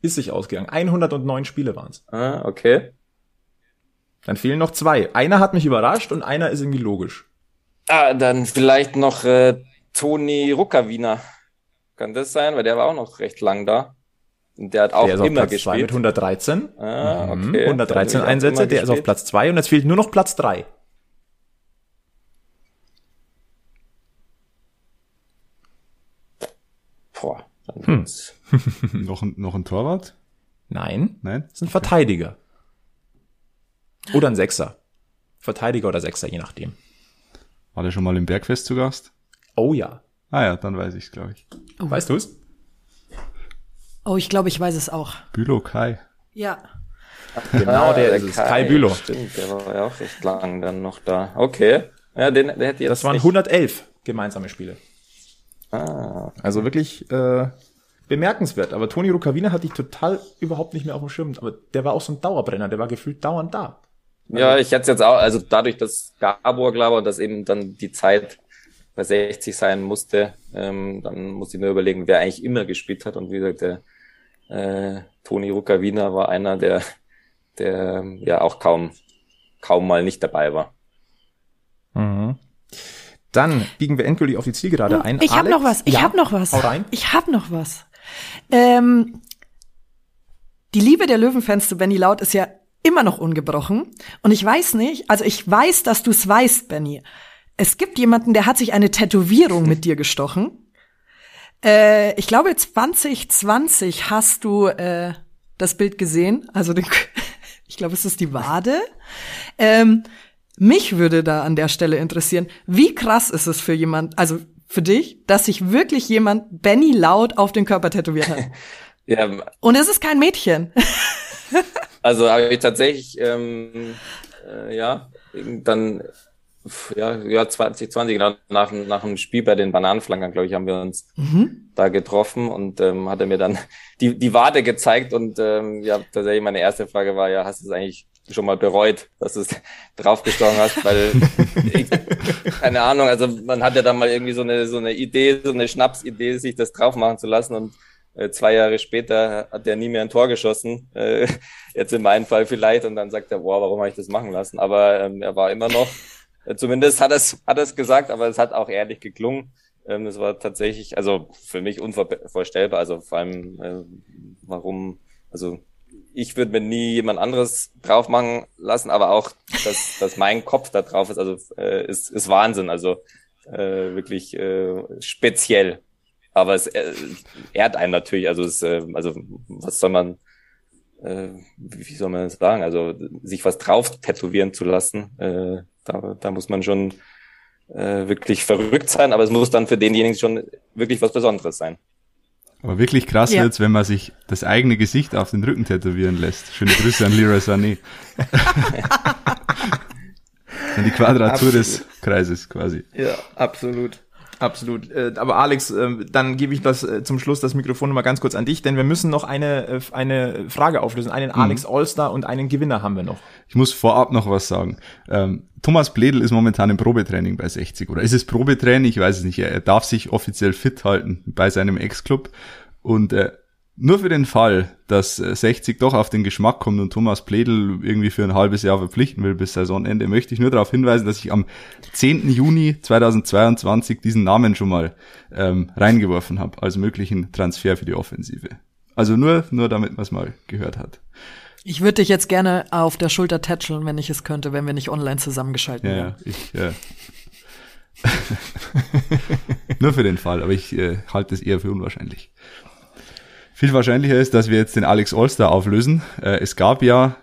ist sich ausgegangen. 109 Spiele waren's. Ah, okay. Dann fehlen noch zwei. Einer hat mich überrascht und einer ist irgendwie logisch. Ah, dann vielleicht noch äh, Toni Ruckawiener. Kann das sein? Weil der war auch noch recht lang da. Und der hat auch der ist auf immer Platz zwei gespielt. mit 113. Ah, Mhm, okay. 113 Der hat Einsätze, der ist auf. Platz zwei und jetzt fehlt nur noch Platz drei. Boah, dann Hm. noch, ein, noch ein Torwart? Nein, Nein? das ist ein Verteidiger. Oder ein Sechser. Verteidiger oder Sechser, je nachdem. War der schon mal im Bergfest zu Gast? Oh ja. Ah ja, dann weiß ich glaube ich. Weißt du's? Oh, ich glaube, ich weiß es auch. Bülow Kai. Ja. Genau, Ah, der ist es. Kai Bülow. Stimmt, der war ja auch recht lang dann noch da. Okay. Ja, den, der hätte jetzt Das waren nicht. 111 gemeinsame Spiele. Ah, Also wirklich äh, bemerkenswert. Aber Toni Rukavina hatte ich total überhaupt nicht mehr auf dem Schirm. Aber der war auch so ein Dauerbrenner. Der war gefühlt dauernd da. Ja, ich hätte es jetzt auch, also dadurch, dass Gabor, glaube ich, dass eben dann die Zeit bei 60 sein musste, ähm, dann muss ich mir überlegen, wer eigentlich immer gespielt hat. Und wie gesagt, der äh, Toni Rukavina war einer, der, der ja auch kaum, kaum mal nicht dabei war. Mhm. Dann biegen wir endgültig auf die Zielgerade ein. Ich habe noch was. Ich ja, habe noch was. Hau rein. Ich habe noch was. Ähm, die Liebe der Löwenfans zu Benny Laut ist ja immer noch ungebrochen. Und ich weiß nicht, also ich weiß, dass du es weißt, Benny. Es gibt jemanden, der hat sich eine Tätowierung mit dir gestochen. Äh, ich glaube, 2020 hast du äh, das Bild gesehen. Also den, ich glaube, es ist die Wade. Ähm, mich würde da an der Stelle interessieren, wie krass ist es für jemand, also für dich, dass sich wirklich jemand Benny Laut auf den Körper tätowiert hat. Ja, Und es ist kein Mädchen. Also habe ich tatsächlich, ähm, äh, ja, dann, ja, ja, 2020, genau, nach, nach dem Spiel bei den Bananenflankern, glaube ich, haben wir uns da getroffen und ähm, hat er mir dann die, die Wade gezeigt und ähm, ja, tatsächlich meine erste Frage war, ja, hast du es eigentlich schon mal bereut, dass du es draufgestochen hast, weil ich, keine Ahnung, also man hat ja dann mal irgendwie so eine so eine Idee, so eine Schnapsidee, sich das drauf machen zu lassen und äh, zwei Jahre später hat er nie mehr ein Tor geschossen. Äh, jetzt in meinem Fall vielleicht und dann sagt er, boah, warum habe ich das machen lassen? Aber ähm, er war immer noch, zumindest hat es hat es gesagt, aber es hat auch ehrlich geklungen. Ähm, das war tatsächlich, also für mich unvorstellbar. Also vor allem, äh, warum, also ich würde mir nie jemand anderes drauf machen lassen, aber auch, dass, dass mein Kopf da drauf ist, also äh, ist, ist Wahnsinn, also äh, wirklich äh, speziell. Aber es äh, ehrt einen natürlich, also es, äh, also was soll man, äh, wie soll man das sagen, also sich was drauf tätowieren zu lassen, äh, da, da muss man schon äh, wirklich verrückt sein, aber es muss dann für denjenigen schon wirklich was Besonderes sein. Aber wirklich krass Ja. wird's, wenn man sich das eigene Gesicht auf den Rücken tätowieren lässt. Schöne Grüße an Leroy Sané. An die Quadratur des Kreises quasi. Ja, absolut. Absolut. Äh, Aber Alex, äh, dann gebe ich das äh, zum Schluss das Mikrofon mal ganz kurz an dich, denn wir müssen noch eine, äh, eine Frage auflösen. Einen Alex Allstar und einen Gewinner haben wir noch. Ich muss vorab noch was sagen. Ähm, Thomas Bledel ist momentan im Probetraining bei 60. Oder ist es Probetraining? Ich weiß es nicht. Er, er darf sich offiziell fit halten bei seinem Ex-Club. Und äh, nur für den Fall, dass äh, 60 doch auf den Geschmack kommt und Thomas Bledel irgendwie für ein halbes Jahr verpflichten will bis Saisonende, möchte ich nur darauf hinweisen, dass ich am 10. Juni 2022 diesen Namen schon mal ähm, reingeworfen habe als möglichen Transfer für die Offensive. Also nur, nur damit man es mal gehört hat. Ich würde dich jetzt gerne auf der Schulter tätscheln, wenn ich es könnte, wenn wir nicht online Ja, wären. ja, ich, äh, nur für den Fall, aber ich äh, halte es eher für unwahrscheinlich. Viel wahrscheinlicher ist, dass wir jetzt den Alex Allstar auflösen. Äh, es gab ja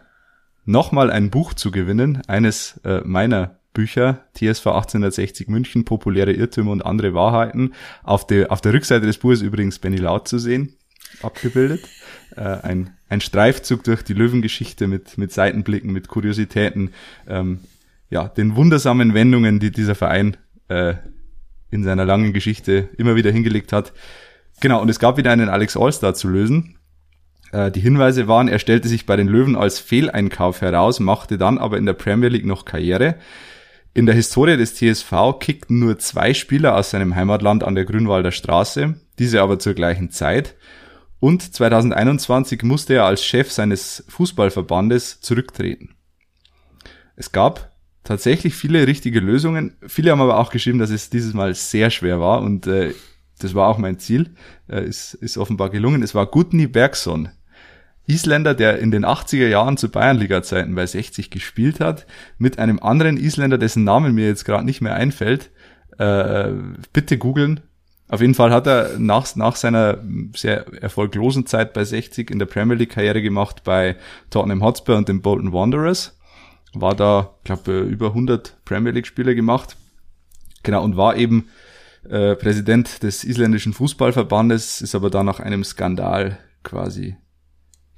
nochmal ein Buch zu gewinnen, eines äh, meiner Bücher, TSV 1860 München, populäre Irrtümer und andere Wahrheiten. Auf der, auf der Rückseite des Buches übrigens Benny Laut zu sehen, abgebildet. Äh, ein, ein Streifzug durch die Löwengeschichte mit, mit Seitenblicken, mit Kuriositäten, ähm, ja, den wundersamen Wendungen, die dieser Verein äh, in seiner langen Geschichte immer wieder hingelegt hat. Genau, und es gab wieder einen Alex Allstar zu lösen. Äh, die Hinweise waren, er stellte sich bei den Löwen als Fehleinkauf heraus, machte dann aber in der Premier League noch Karriere. In der Historie des TSV kickten nur zwei Spieler aus seinem Heimatland an der Grünwalder Straße, diese aber zur gleichen Zeit. Und 2021 musste er als Chef seines Fußballverbandes zurücktreten. Es gab tatsächlich viele richtige Lösungen. Viele haben aber auch geschrieben, dass es dieses Mal sehr schwer war und äh, das war auch mein Ziel. Äh, ist, ist offenbar gelungen. Es war Gudni Bergson, Isländer, der in den 80er Jahren zu Bayernliga-Zeiten bei 60 gespielt hat, mit einem anderen Isländer, dessen Namen mir jetzt gerade nicht mehr einfällt. Äh, bitte googeln. Auf jeden Fall hat er nach, nach seiner sehr erfolglosen Zeit bei 60 in der Premier League Karriere gemacht bei Tottenham Hotspur und den Bolton Wanderers. War da, glaube über 100 Premier League Spiele gemacht. Genau, und war eben äh, Präsident des isländischen Fußballverbandes, ist aber dann nach einem Skandal quasi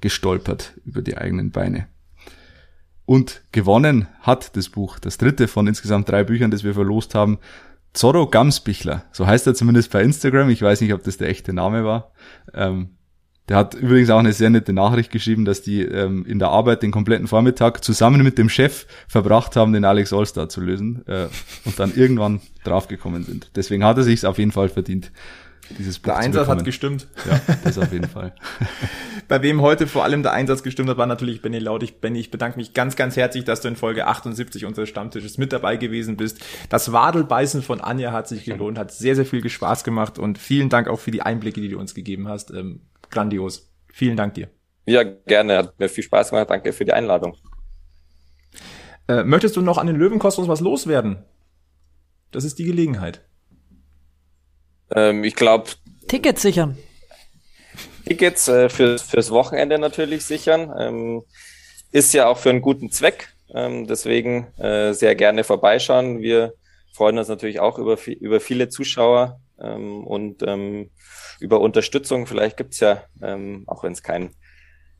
gestolpert über die eigenen Beine. Und gewonnen hat das Buch, das dritte von insgesamt drei Büchern, das wir verlost haben, Zorro Gamsbichler. So heißt er zumindest bei Instagram. Ich weiß nicht, ob das der echte Name war. Ähm, der hat übrigens auch eine sehr nette Nachricht geschrieben, dass die ähm, in der Arbeit den kompletten Vormittag zusammen mit dem Chef verbracht haben, den Alex Allstar zu lösen äh, und dann irgendwann draufgekommen sind. Deswegen hat er sich auf jeden Fall verdient, dieses Buch Der Einsatz hat gestimmt. Ja, das auf jeden Fall. Bei wem heute vor allem der Einsatz gestimmt hat, war natürlich Benny Laut. Ich, Benny, ich bedanke mich ganz, ganz herzlich, dass du in Folge 78 unseres Stammtisches mit dabei gewesen bist. Das Wadelbeißen von Anja hat sich gelohnt, hat sehr, sehr viel Spaß gemacht und vielen Dank auch für die Einblicke, die du uns gegeben hast. Grandios. Vielen Dank dir. Ja, gerne. Hat mir viel Spaß gemacht. Danke für die Einladung. Äh, möchtest du noch an den Löwenkosmos was loswerden? Das ist die Gelegenheit. Ähm, ich glaube. Tickets sichern. Tickets äh, für, fürs Wochenende natürlich sichern. Ähm, ist ja auch für einen guten Zweck. Ähm, deswegen äh, sehr gerne vorbeischauen. Wir freuen uns natürlich auch über, über viele Zuschauer ähm, und ähm, über Unterstützung. Vielleicht gibt's ja, ähm, auch wenn es kein,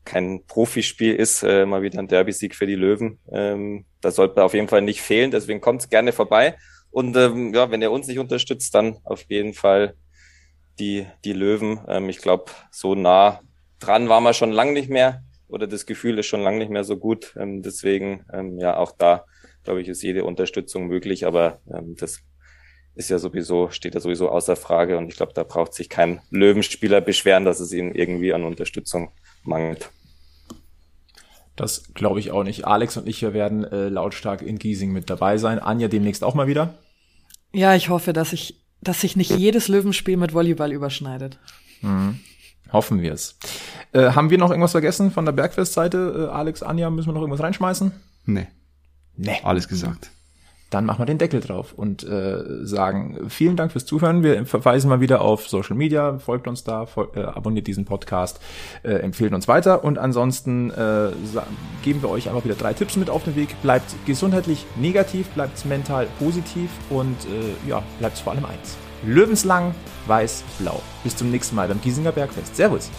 kein Profispiel ist, äh, mal wieder ein Derby-Sieg für die Löwen. Ähm, das sollte auf jeden Fall nicht fehlen. Deswegen kommt gerne vorbei. Und ähm, ja, wenn ihr uns nicht unterstützt, dann auf jeden Fall die, die Löwen. Ähm, ich glaube, so nah dran waren wir schon lange nicht mehr oder das Gefühl ist schon lange nicht mehr so gut. Ähm, deswegen, ähm, ja, auch da, glaube ich, ist jede Unterstützung möglich, aber ähm, das ist ja sowieso, steht ja sowieso außer Frage und ich glaube, da braucht sich kein Löwenspieler beschweren, dass es ihm irgendwie an Unterstützung mangelt. Das glaube ich auch nicht. Alex und ich werden äh, lautstark in Giesing mit dabei sein. Anja demnächst auch mal wieder. Ja, ich hoffe, dass ich, dass sich nicht jedes Löwenspiel mit Volleyball überschneidet. Mhm. Hoffen wir es. Äh, haben wir noch irgendwas vergessen von der Bergfestseite? Äh, Alex, Anja, müssen wir noch irgendwas reinschmeißen? Nee. Nee. Alles gesagt dann machen wir den Deckel drauf und äh, sagen vielen Dank fürs Zuhören. Wir verweisen mal wieder auf Social Media, folgt uns da, folgt, äh, abonniert diesen Podcast, äh, empfehlt uns weiter und ansonsten äh, geben wir euch einfach wieder drei Tipps mit auf den Weg. Bleibt gesundheitlich negativ, bleibt mental positiv und äh, ja, bleibt vor allem eins. Löwenslang, weiß, blau. Bis zum nächsten Mal beim Giesinger Bergfest. Servus.